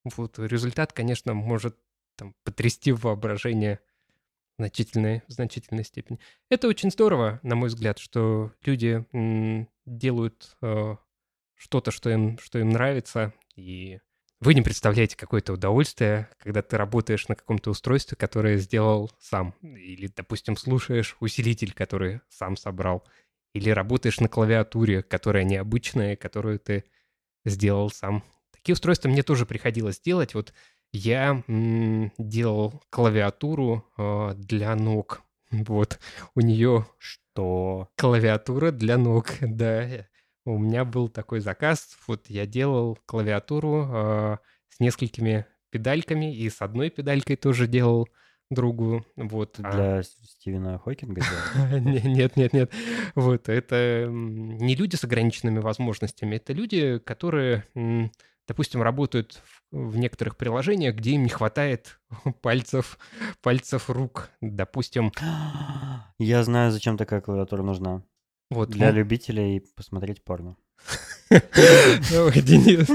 S3: Вот результат, конечно, может там, потрясти воображение значительной, в значительной степени. Это очень здорово, на мой взгляд, что люди делают э, что-то, что им, что им нравится, и вы не представляете какое-то удовольствие, когда ты работаешь на каком-то устройстве, которое сделал сам. Или, допустим, слушаешь усилитель, который сам собрал. Или работаешь на клавиатуре, которая необычная, которую ты сделал сам. Такие устройства мне тоже приходилось делать. Вот я м, делал клавиатуру э, для ног. Вот, у нее
S1: что?
S3: Клавиатура для ног, да. У меня был такой заказ, вот я делал клавиатуру э, с несколькими педальками, и с одной педалькой тоже делал другу. Вот.
S1: А для а... Стивена Хокинга
S3: Нет, нет, нет. Вот, это не люди с ограниченными возможностями, это люди, которые допустим, работают в, в некоторых приложениях, где им не хватает пальцев, пальцев рук, допустим.
S1: Я знаю, зачем такая клавиатура нужна. Вот, Для ну... любителей посмотреть порно.
S3: Денис.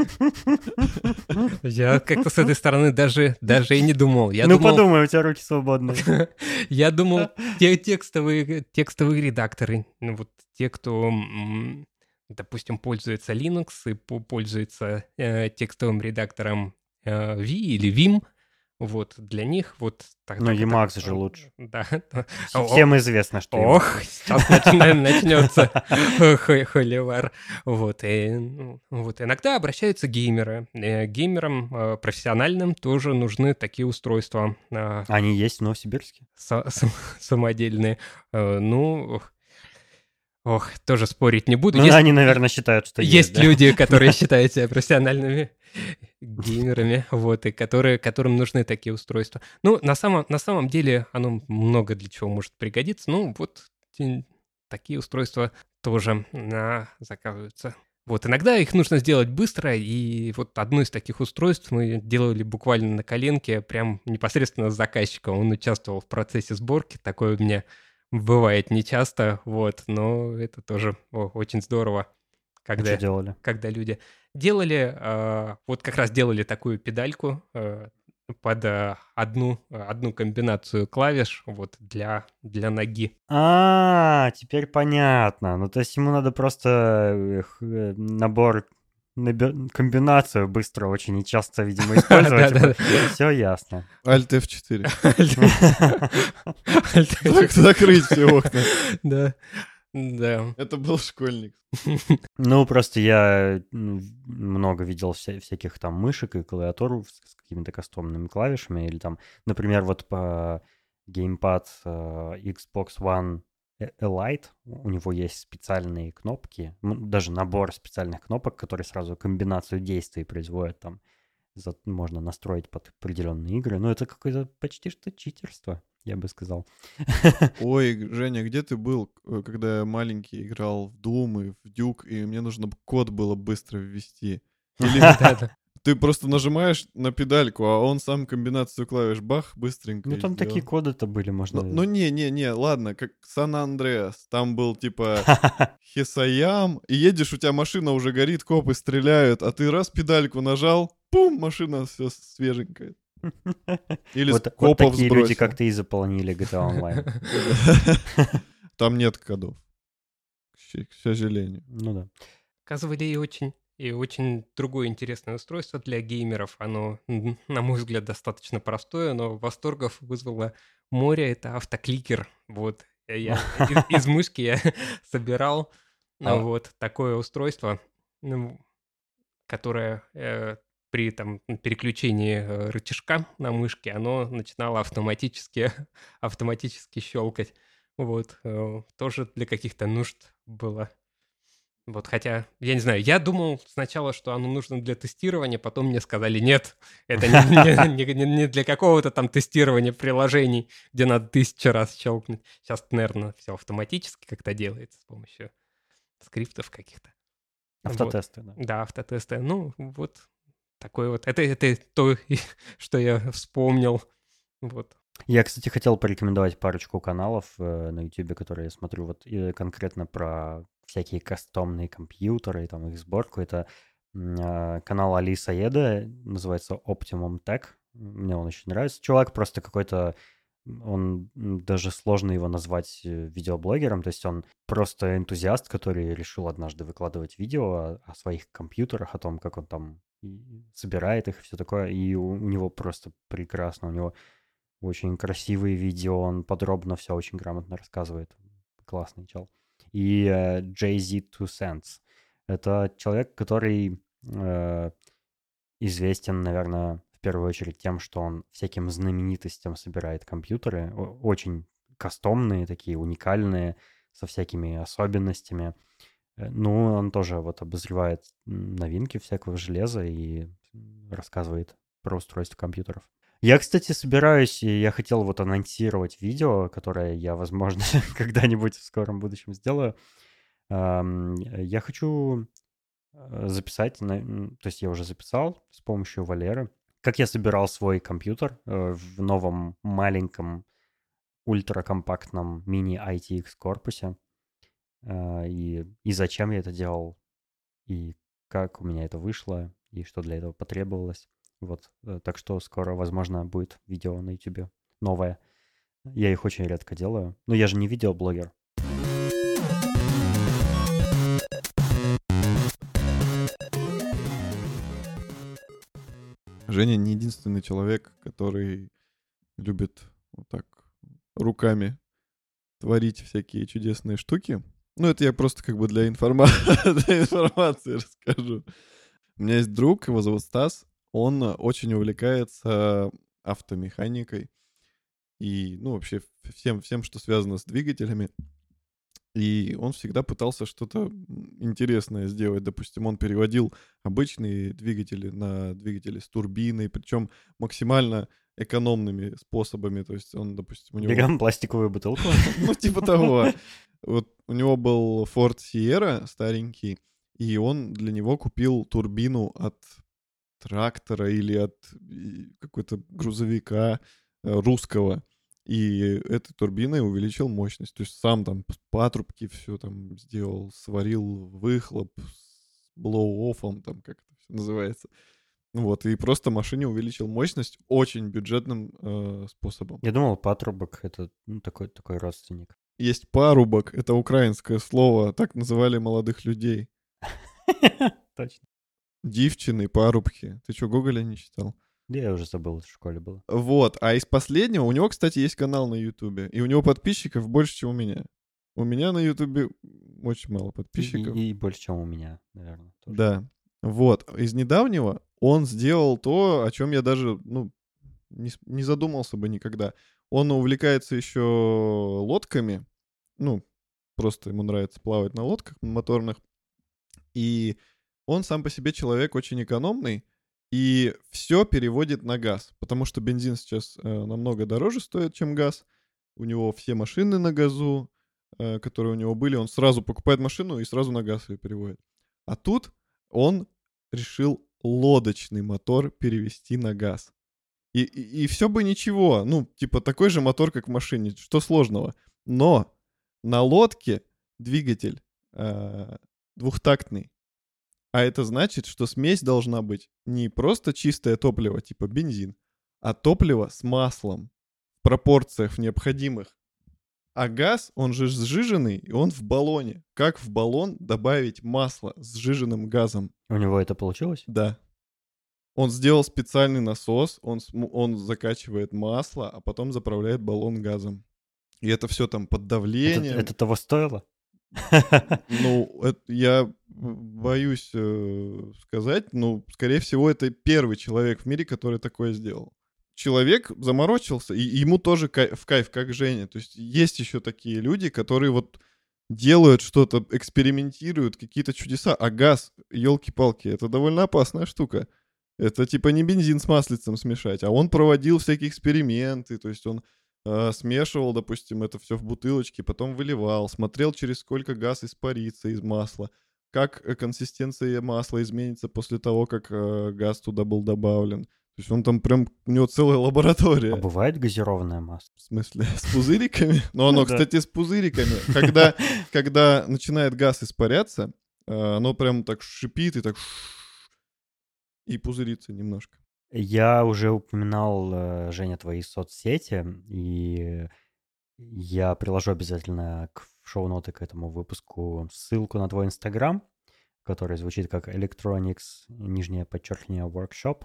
S3: Я как-то с этой стороны даже, даже и не думал. Я
S1: ну думал... подумай, у тебя руки свободны.
S3: Я думал, те текстовые, текстовые редакторы, ну вот те, кто допустим, пользуется Linux и пользуется э, текстовым редактором э, V или Vim, Вот, для них вот... Так,
S1: Ну, Emacs
S3: так,
S1: же лучше.
S3: Да.
S1: Всем- известно, что...
S3: Ох, сейчас начнется хо- холивар. Вот, и, ну, вот, иногда обращаются геймеры. Э, Геймерам э, профессиональным тоже нужны такие устройства э,
S1: Они есть в Новосибирске?
S3: са- сам- самодельные. Э, Ну, ох, ох, тоже спорить не буду.
S1: Ну,
S3: Есть-
S1: они, наверное, считают, что есть.
S3: есть
S1: да?
S3: люди, которые считают себя профессиональными геймерами, вот, и которые, которым нужны такие устройства. Ну, на самом, на самом деле, оно много для чего может пригодиться. Ну, вот такие устройства тоже а, заказываются. Вот, иногда их нужно сделать быстро, и вот одно из таких устройств мы делали буквально на коленке, прям непосредственно с заказчиком. Он участвовал в процессе сборки, такое у меня бывает нечасто, вот, но это тоже о, очень здорово, когда
S1: делали?
S3: когда люди делали, э, вот как раз делали такую педальку э, под э, одну, одну комбинацию клавиш вот для, для ноги.
S1: А, теперь понятно. Ну, то есть ему надо просто э, набор, набе- комбинацию быстро очень и часто, видимо, использовать.
S3: Да-да.
S1: Все ясно.
S2: Alt F4. Так закрыть все окна.
S3: Да, да.
S2: Это был школьник.
S1: Ну, просто я м, много видел вся- всяких там мышек и клавиатур с какими-то кастомными клавишами. Или там, например, вот по геймпад э, Xbox One э- Elite у него есть специальные кнопки, даже набор специальных кнопок, которые сразу комбинацию действий производят там. За- Можно настроить под определенные игры. Ну, это какое-то почти что читерство, я бы сказал.
S2: Ой, Женя, где ты был, э, когда я маленький играл в Doom и в Duke, и мне нужно код было быстро ввести? Или ты просто нажимаешь на педальку, а он сам комбинацию клавиш бах быстренько
S1: Ну, там такие
S2: сделал.
S1: коды-то были, можно...
S2: Ну, ну не, не, не, ладно, как Сан-Андреас. Там был типа Хисаям, и едешь, у тебя машина уже горит, копы стреляют, а ты раз педальку нажал, пум, машина все свеженькая. Или
S1: Вот, вот такие люди,
S2: сбросил.
S1: как ты, и заполнили GTA Online.
S2: Там нет кодов. К сожалению.
S1: Ну да.
S3: Показывали и очень, и очень другое интересное устройство для геймеров. Оно, на мой взгляд, достаточно простое, но восторгов вызвало море. Это автокликер. Вот. Я из, из мышки я собирал
S1: А.
S3: вот такое устройство, ну, которое э, при там, переключении э, рычажка на мышке, оно начинало автоматически, автоматически щелкать. Вот. э, Тоже для каких-то нужд было. Вот, хотя, я не знаю, я думал сначала, что оно нужно для тестирования, потом мне сказали, нет, это не, не- не- не для какого-то там тестирования приложений, где надо тысячу раз щелкнуть. Сейчас, наверное, все автоматически как-то делается с помощью скриптов каких-то. Вот.
S1: Автотесты, да.
S3: Да, автотесты. Ну, вот такой вот. Это, это то, что я вспомнил. Вот.
S1: Я, кстати, хотел порекомендовать парочку каналов э, на YouTube, которые я смотрю вот э, конкретно про всякие кастомные компьютеры и там их сборку. Это а, канал Али Саеда, называется Optimum Tech. Мне он очень нравится. Чувак просто какой-то... Он даже сложно его назвать э, видеоблогером, то есть он просто энтузиаст, который решил однажды выкладывать видео о своих компьютерах, о том, как он там собирает их все такое, и у, у него просто прекрасно, у него очень красивые видео, он подробно все очень грамотно рассказывает. Классный чел. И э, Jay-Z Two Cents. Это человек, который э, известен, наверное, в первую очередь тем, что он всяким знаменитостям собирает компьютеры. Очень кастомные, такие уникальные, со всякими особенностями. Э, Ну, он тоже вот обозревает новинки всякого железа и рассказывает про устройство компьютеров. Я, кстати, собираюсь, и я хотел вот анонсировать видео, которое я, возможно, когда-нибудь в скором будущем сделаю. Ам, Я хочу э, записать, то есть я уже записал с помощью Валеры, как я собирал свой компьютер э, в новом маленьком ультракомпактном мини ITX корпусе. Э, И, и зачем я это делал, и как у меня это вышло, и что для этого потребовалось. Вот, э, так что скоро, возможно, будет видео на YouTube новое. Я их очень редко делаю. Но я же не видеоблогер.
S2: Женя не единственный человек, который любит вот так руками творить всякие чудесные штуки. Ну, это я просто как бы для, информа... для информации расскажу. У меня есть друг, его зовут Стас. Он очень увлекается автомеханикой и, ну, вообще всем, всем, что связано с двигателями. И он всегда пытался что-то интересное сделать. Допустим, он переводил обычные двигатели на двигатели с турбиной, причем максимально экономными способами. То есть он, допустим, у него...
S1: Берем пластиковую бутылку.
S2: Ну, типа того. Вот у него был Ford Sierra старенький, и он для него купил турбину от трактора или от какой-то грузовика э, русского. И этой турбиной увеличил мощность. То есть сам там патрубки все там сделал, сварил выхлоп с блоу-оффом, там как это все называется. Вот, и просто машине увеличил мощность очень бюджетным э, способом.
S1: Я думал, патрубок — это ну, такой, такой родственник.
S2: Есть парубок, это украинское слово, так называли молодых людей.
S1: Точно.
S2: Дивчины, парубки. Ты что, Гоголя не читал?
S1: Да я уже забыл, это в школе было.
S2: Вот, а из последнего, у него, кстати, есть канал на Ютубе, и у него подписчиков больше, чем у меня. У меня на Ютубе очень мало подписчиков.
S1: И, и больше, чем у меня, наверное.
S2: Тоже. Да. Вот, из недавнего он сделал то, о чем я даже, ну, не, не задумался бы никогда. Он увлекается еще лодками, ну, просто ему нравится плавать на лодках моторных. И он сам по себе человек очень экономный, и все переводит на газ, потому что бензин сейчас э, намного дороже стоит, чем газ. У него все машины на газу, э, которые у него были, он сразу покупает машину и сразу на газ ее переводит. А тут он решил лодочный мотор перевести на газ. И, и, и все бы ничего, ну, типа такой же мотор, как в машине, что сложного. Но на лодке двигатель э, двухтактный, а это значит, что смесь должна быть не просто чистое топливо, типа бензин, а топливо с маслом в пропорциях необходимых. А газ, он же сжиженный, и он в баллоне. Как в баллон добавить масло с сжиженным газом?
S1: У него это получилось?
S2: Да. Он сделал специальный насос, он, он закачивает масло, а потом заправляет баллон газом. И это все там под давлением.
S1: Это, это того стоило?
S2: Ну, это, я боюсь э, сказать, но, скорее всего, это первый человек в мире, который такое сделал. Человек заморочился, и ему тоже в кайф, как Женя. То есть есть еще такие люди, которые вот делают что-то, экспериментируют, какие-то чудеса. А газ, елки-палки, это довольно опасная штука. Это типа не бензин с маслицем смешать, а он проводил всякие эксперименты, то есть он э, смешивал, допустим, это все в бутылочке, потом выливал, смотрел, через сколько газ испарится из масла, как э, консистенция масла изменится после того, как э, газ туда был добавлен. То есть он там прям, у него целая лаборатория.
S1: А бывает газированное масло?
S2: В смысле, с пузыриками? Ну, оно, кстати, с пузыриками. Когда, когда начинает газ испаряться, э, оно прям так шипит и так и пузырится немножко.
S1: Я уже упоминал, э, Женя, твои соцсети, и я приложу обязательно к шоу-ноты к этому выпуску ссылку на твой инстаграм, который звучит как Electronics, нижнее подчеркивание, workshop,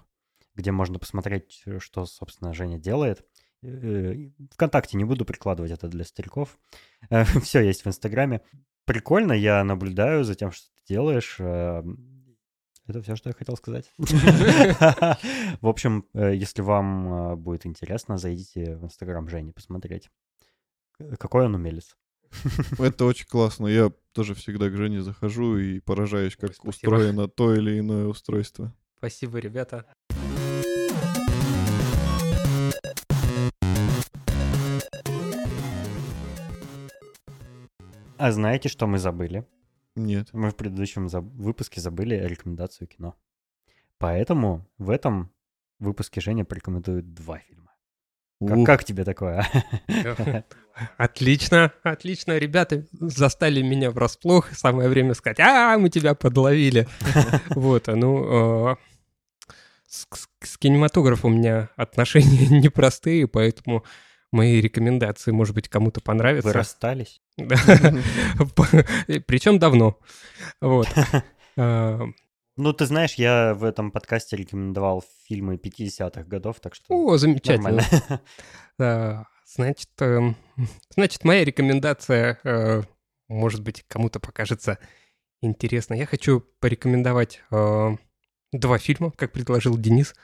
S1: где можно посмотреть, что, собственно, Женя делает. Э, Вконтакте не буду прикладывать это для стариков. Все есть в Инстаграме. Прикольно, я наблюдаю за тем, что ты делаешь. Это все, что я хотел сказать. В общем, э, если вам э, будет интересно, зайдите в Инстаграм Жени посмотреть. Какой он умелец.
S2: Это очень классно. Я тоже всегда к Жене захожу и поражаюсь, как Спасибо. устроено то или иное устройство.
S3: Спасибо, ребята.
S1: А знаете, что мы забыли?
S2: Нет.
S1: Мы в предыдущем заб- выпуске забыли рекомендацию кино. Поэтому в этом выпуске Женя порекомендует два фильма. Как, как тебе такое?
S3: Отлично, отлично. Ребята застали меня врасплох. Самое время сказать, а, мы тебя подловили. Вот, а ну, а, с, с кинематографом у меня отношения непростые, поэтому мои рекомендации, может быть, кому-то понравятся.
S1: Вы расстались?
S3: Причем давно. Вот. А,
S1: Ну, ты знаешь, я в этом подкасте рекомендовал фильмы 50-х годов, так что
S3: О, замечательно. значит, эм, значит, моя рекомендация, э, может быть, кому-то покажется интересной. Я хочу порекомендовать э, два фильма, как предложил Денис.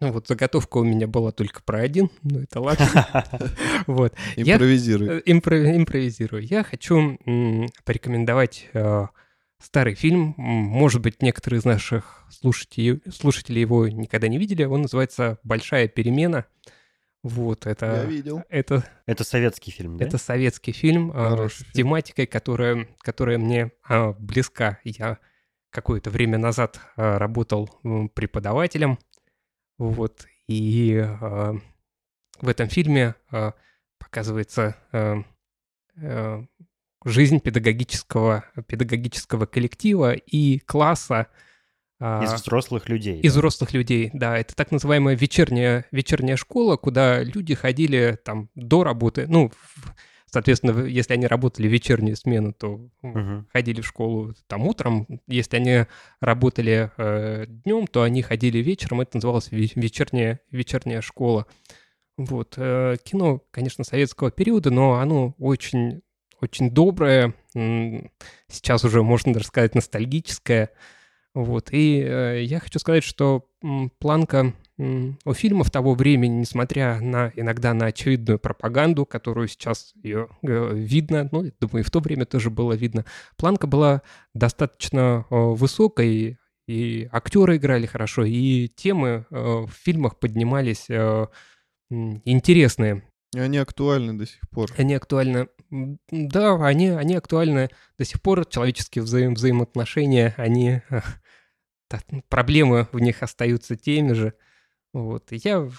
S3: Ну вот заготовка у меня была только про один, но это ладно. Вот. Я-
S2: Импровизируй.
S3: Э, импро- импровизирую. Я хочу порекомендовать э, старый фильм. Может быть, некоторые из наших слушателей, слушателей его никогда не видели. Он называется «Большая перемена». Вот,
S2: Я
S3: это,
S2: видел.
S3: это,
S1: Это советский фильм, да?
S3: это советский фильм э,
S2: Хороший
S3: с
S2: фильм.
S3: тематикой, которая, которая мне а, близка. Я какое-то время назад а, работал преподавателем. Вот, и а, в этом фильме а, показывается а, а, жизнь педагогического, педагогического коллектива и класса а,
S1: Из взрослых людей.
S3: из
S1: да?
S3: взрослых людей, да. Это так называемая вечерняя, вечерняя школа, куда люди ходили там до работы. Ну, в- соответственно, если они работали в вечернюю смену, то
S1: Мгм.
S3: ходили в школу там утром. Если они работали днем, то они ходили вечером. Это называлось ве- вечерняя, вечерняя школа. Вот. э, кино, конечно, советского периода, но оно очень, очень доброе. Сейчас уже, можно даже сказать, ностальгическое. Вот. И э, я хочу сказать, что планка у фильмов того времени, несмотря на иногда на очевидную пропаганду, которую сейчас ее э, видно, ну, я думаю, и в то время тоже было видно, планка была достаточно э, высокой, и актеры играли хорошо, и темы э, в фильмах поднимались интересные.
S2: И Они актуальны до сих пор.
S3: Они актуальны. Да, они, они актуальны до сих пор. Человеческие взаим- взаимоотношения, они... проблемы в них остаются теми же. Вот. Я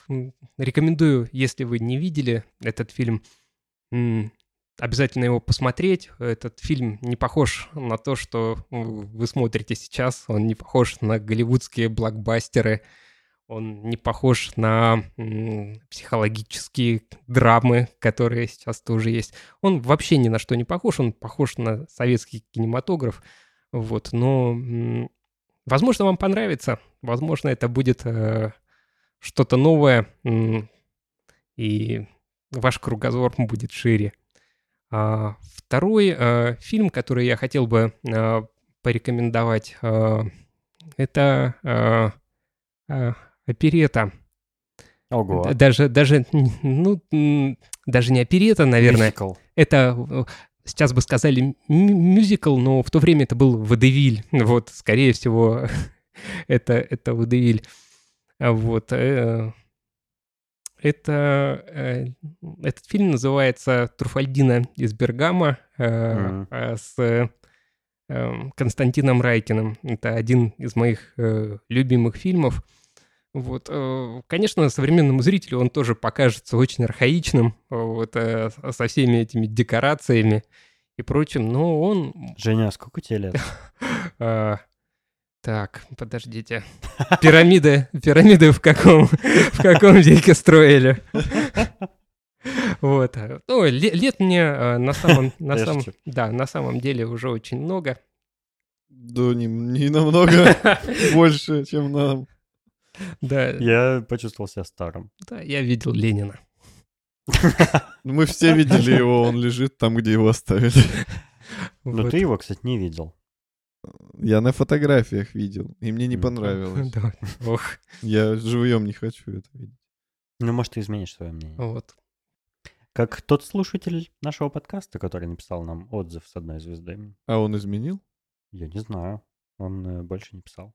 S3: рекомендую, если вы не видели этот фильм, обязательно его посмотреть. Этот фильм не похож на то, что вы смотрите сейчас. Он не похож на голливудские блокбастеры. Он не похож на психологические драмы, которые сейчас тоже есть. Он вообще ни на что не похож. Он похож на советский кинематограф. Вот. Но, возможно, вам понравится. Возможно, это будет э, что-то новое. И ваш кругозор будет шире. А, Второй э, фильм, который я хотел бы э, порекомендовать, э, это оперета.
S1: Ого.
S3: Даже, даже, ну, даже не оперета, наверное.
S1: Мюзикл.
S3: Это, сейчас бы сказали, мюзикл, но в то время это был водевиль. Вот, скорее всего, это, это водевиль. А Вот. э, Это, э, этот фильм называется «Труфальдина из Бергама»
S1: Мгм.
S3: э, с э, Константином Райкиным. Это один из моих любимых фильмов. Вот, конечно, современному зрителю он тоже покажется очень архаичным, вот, со всеми этими декорациями и прочим, но он...
S1: Женя, а сколько тебе лет?
S3: так, подождите. Пирамиды, пирамиды в каком, в каком веке строили? Вот. Ну, ле- лет мне э, на самом, на самом, да, на самом деле уже очень много.
S2: Да не, не намного больше, чем нам.
S3: Да,
S1: Я почувствовал себя старым.
S3: да, я видел Ленина.
S2: Ну, Мы все видели его, он лежит там, где его оставили.
S1: Но ты его, кстати, не видел.
S2: Я на фотографиях видел, и мне не понравилось.
S3: Да, Ох,
S2: Я живьем не хочу это видеть.
S1: Ну, может, ты изменишь свое мнение.
S3: вот.
S1: Как тот слушатель нашего подкаста, который написал нам отзыв с одной звезды.
S2: А он изменил?
S1: Я не знаю. Он э, больше не писал.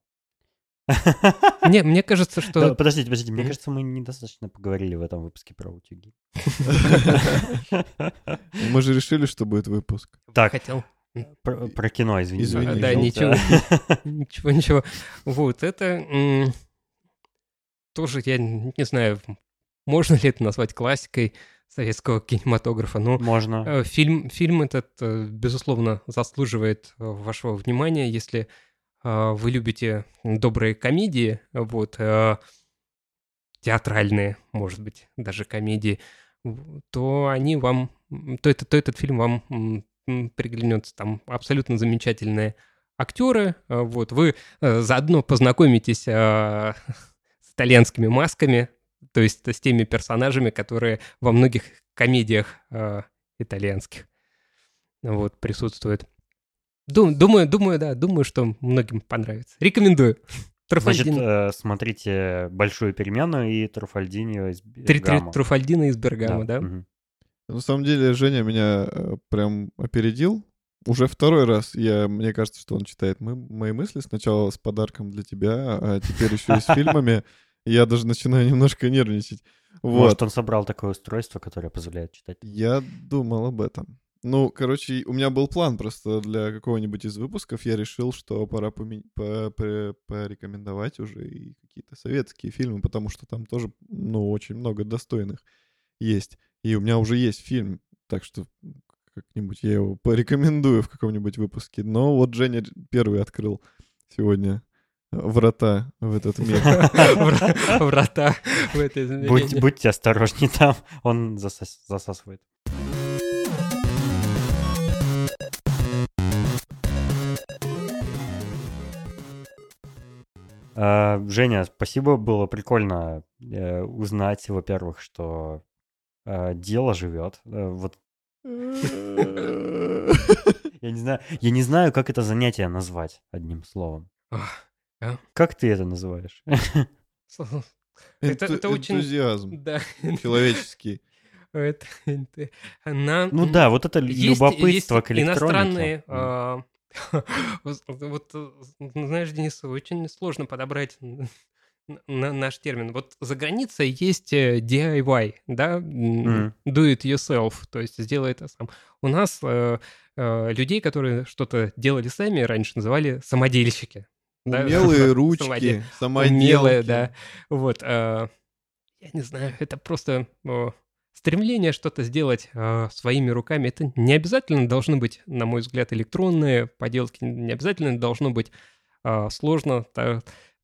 S3: Мне, мне кажется, что...
S1: Да, подождите, подождите. Мне кажется, мы недостаточно поговорили в этом выпуске про утюги.
S2: Мы же решили, что будет выпуск.
S1: Так,
S3: Хотел.
S1: Про, про кино, извините.
S2: Извини,
S3: А, да, ничего, ничего, ничего. Вот, это тоже, я не знаю, можно ли это назвать классикой советского кинематографа, но
S1: Можно.
S3: э, фильм, фильм этот, э, безусловно, заслуживает э, вашего внимания, если э, вы любите добрые комедии, вот, э, театральные, может быть, даже комедии, то они вам, то, это, то этот фильм вам приглянется. Там абсолютно замечательные актеры, э, вот, вы э, заодно познакомитесь э, с итальянскими масками, то есть с теми персонажами, которые во многих комедиях э, итальянских вот, присутствуют. Дум, думаю, думаю, да, думаю, что многим понравится. Рекомендую.
S1: Значит,
S3: Труфальдини.
S1: э, смотрите «Большую перемену» и «Труфальдинио» из Бергама.
S3: Труфальдино из Бергама, да?
S1: мгм.
S2: На самом деле, Женя меня э, прям опередил. Уже второй раз я, мне кажется, что он читает мы- мои мысли. Сначала с подарком для тебя, а теперь еще и с фильмами. Я даже начинаю немножко нервничать. Вот.
S1: Может, он собрал такое устройство, которое позволяет читать.
S2: Я думал об этом. Ну, короче, у меня был план просто для какого-нибудь из выпусков. Я решил, что пора поме- по- по- порекомендовать уже и какие-то советские фильмы, потому что там тоже, ну, очень много достойных есть. И у меня уже есть фильм, так что как-нибудь я его порекомендую в каком-нибудь выпуске. Но вот Женя первый открыл сегодня врата в этот мир.
S3: Вра- Врата в это измерение.
S1: будьте осторожнее там, он засасывает. А, Женя, спасибо, было прикольно э, узнать, во-первых, что дело живет. Э, Вот я не знаю, я не знаю, как это занятие назвать одним словом.
S3: А?
S1: Как ты это называешь?
S3: Это- это очень-
S2: Энтузиазм
S3: Да.
S2: человеческий.
S3: Это- это- Она...
S1: Ну да, вот это
S3: Есть-
S1: любопытство
S3: есть
S1: к электронике.
S3: иностранные... А, Вот, знаешь, Денис, очень сложно подобрать на- наш термин. Вот за границей есть э, DIY, да,
S1: Мгм.
S3: do it yourself, то есть сделай это сам. У нас э, э, людей, которые что-то делали сами, раньше называли самодельщики. Да,
S2: Умелые
S3: самоде-
S2: ручки, самоделки.
S3: Умелые, да. Вот. э, Я не знаю, это просто э, стремление что-то сделать э, своими руками. Это не обязательно должны быть, на мой взгляд, электронные поделки. Не обязательно должно быть э, сложно. Та-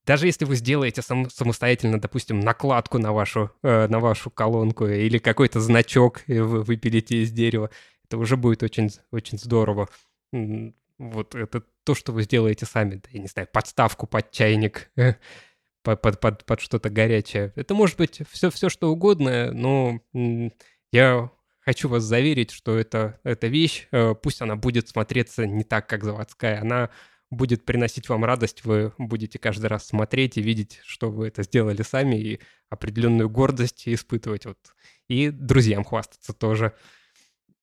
S3: Даже если вы сделаете сам- самостоятельно, допустим, накладку на вашу, э, на вашу колонку или какой-то значок вы выпилите из дерева, это уже будет очень, очень здорово. Вот это то, что вы сделаете сами. Да, Я не знаю, подставку под чайник, э, под, под, под, под что-то горячее. Это может быть все, все что угодно, но я хочу вас заверить, что это, эта вещь, э, пусть она будет смотреться не так, как заводская, она будет приносить вам радость, вы будете каждый раз смотреть и видеть, что вы это сделали сами, и определенную гордость испытывать. Вот. И друзьям хвастаться тоже.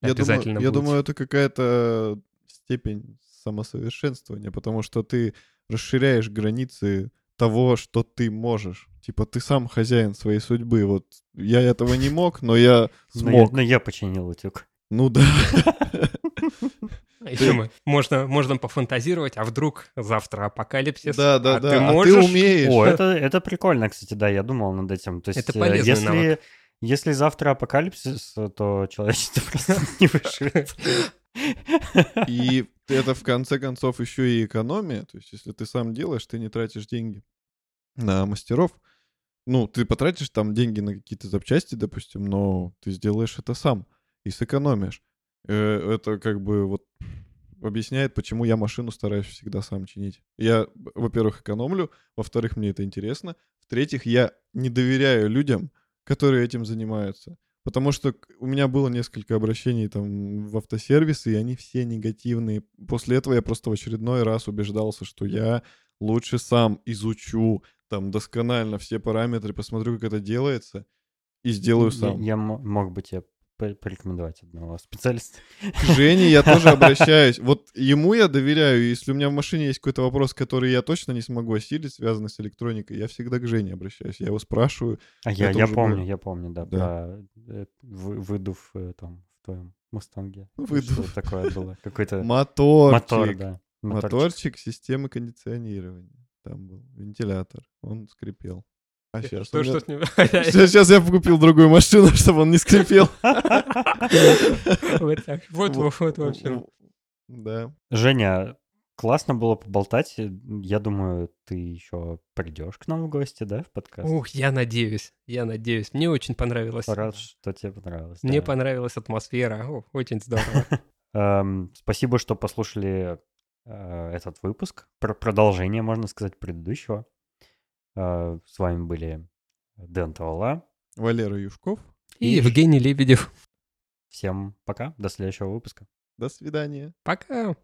S2: Я
S3: обязательно
S2: думаю, я думаю, это какая-то степень самосовершенствования, потому что ты расширяешь границы того, что ты можешь. Типа ты сам хозяин своей судьбы. Вот я этого не мог, но я
S1: Но я,
S2: смог.
S1: но я починил утюг.
S2: Ну да.
S3: А Еще мы, можно, можно пофантазировать, а вдруг завтра апокалипсис,
S2: Да, да,
S3: а
S2: да.
S3: ты
S2: А
S3: можешь...
S2: ты умеешь.
S1: О, это, это прикольно, кстати, да, я думал над этим. То есть,
S3: Это полезный
S1: если,
S3: навык.
S1: если завтра апокалипсис, то человечество просто не выживет.
S2: И это в конце концов еще и экономия. То есть, если ты сам делаешь, ты не тратишь деньги на мастеров. Ну, ты потратишь там деньги на какие-то запчасти, допустим, но ты сделаешь это сам и сэкономишь. Э, Это как бы вот объясняет, почему я машину стараюсь всегда сам чинить. Я, во-первых, экономлю, во-вторых, мне это интересно, в-третьих, я не доверяю людям, которые этим занимаются. Потому что у меня было несколько обращений там в автосервисы, и они все негативные. После этого я просто в очередной раз убеждался, что я лучше сам изучу там досконально все параметры, посмотрю, как это делается, и сделаю
S1: Я,
S2: сам.
S1: я мо- мог бы тебе порекомендовать одного специалиста.
S2: К Жене я тоже обращаюсь. Вот ему я доверяю. Если у меня в машине есть какой-то вопрос, который я точно не смогу осилить, связанный с электроникой, я всегда к Жене обращаюсь. Я его спрашиваю.
S1: А я, я помню,
S2: было.
S1: я помню, да,
S2: Да.
S1: про э, вы- выдув э, там в твоем Мустанге.
S2: Выдув.
S1: Что такое было? Какой-то
S2: Моторчик.
S1: мотор, да.
S2: Моторчик системы кондиционирования. Там был вентилятор. Он скрипел. А сейчас
S3: Что, что с ним?
S2: Сейчас, я купил другую машину, чтобы он не скрипел.
S3: Вот так. Вот, вот, вот, в общем.
S2: Да.
S1: Женя, классно было поболтать. Я думаю, ты еще придешь к нам в гости, да, в подкаст?
S3: Ух, я надеюсь, я надеюсь. Мне очень понравилось.
S1: Рад, что тебе понравилось.
S3: Мне
S1: да.
S3: понравилась атмосфера. О, очень здорово.
S1: Эм, спасибо, что послушали э, этот выпуск. Про продолжение, можно сказать, предыдущего. Э, С вами были Дэн Тавала.
S2: Валера Юшков.
S3: И
S1: И-
S3: Евгений Лебедев.
S1: Всем пока, до следующего выпуска.
S2: До свидания.
S3: Пока.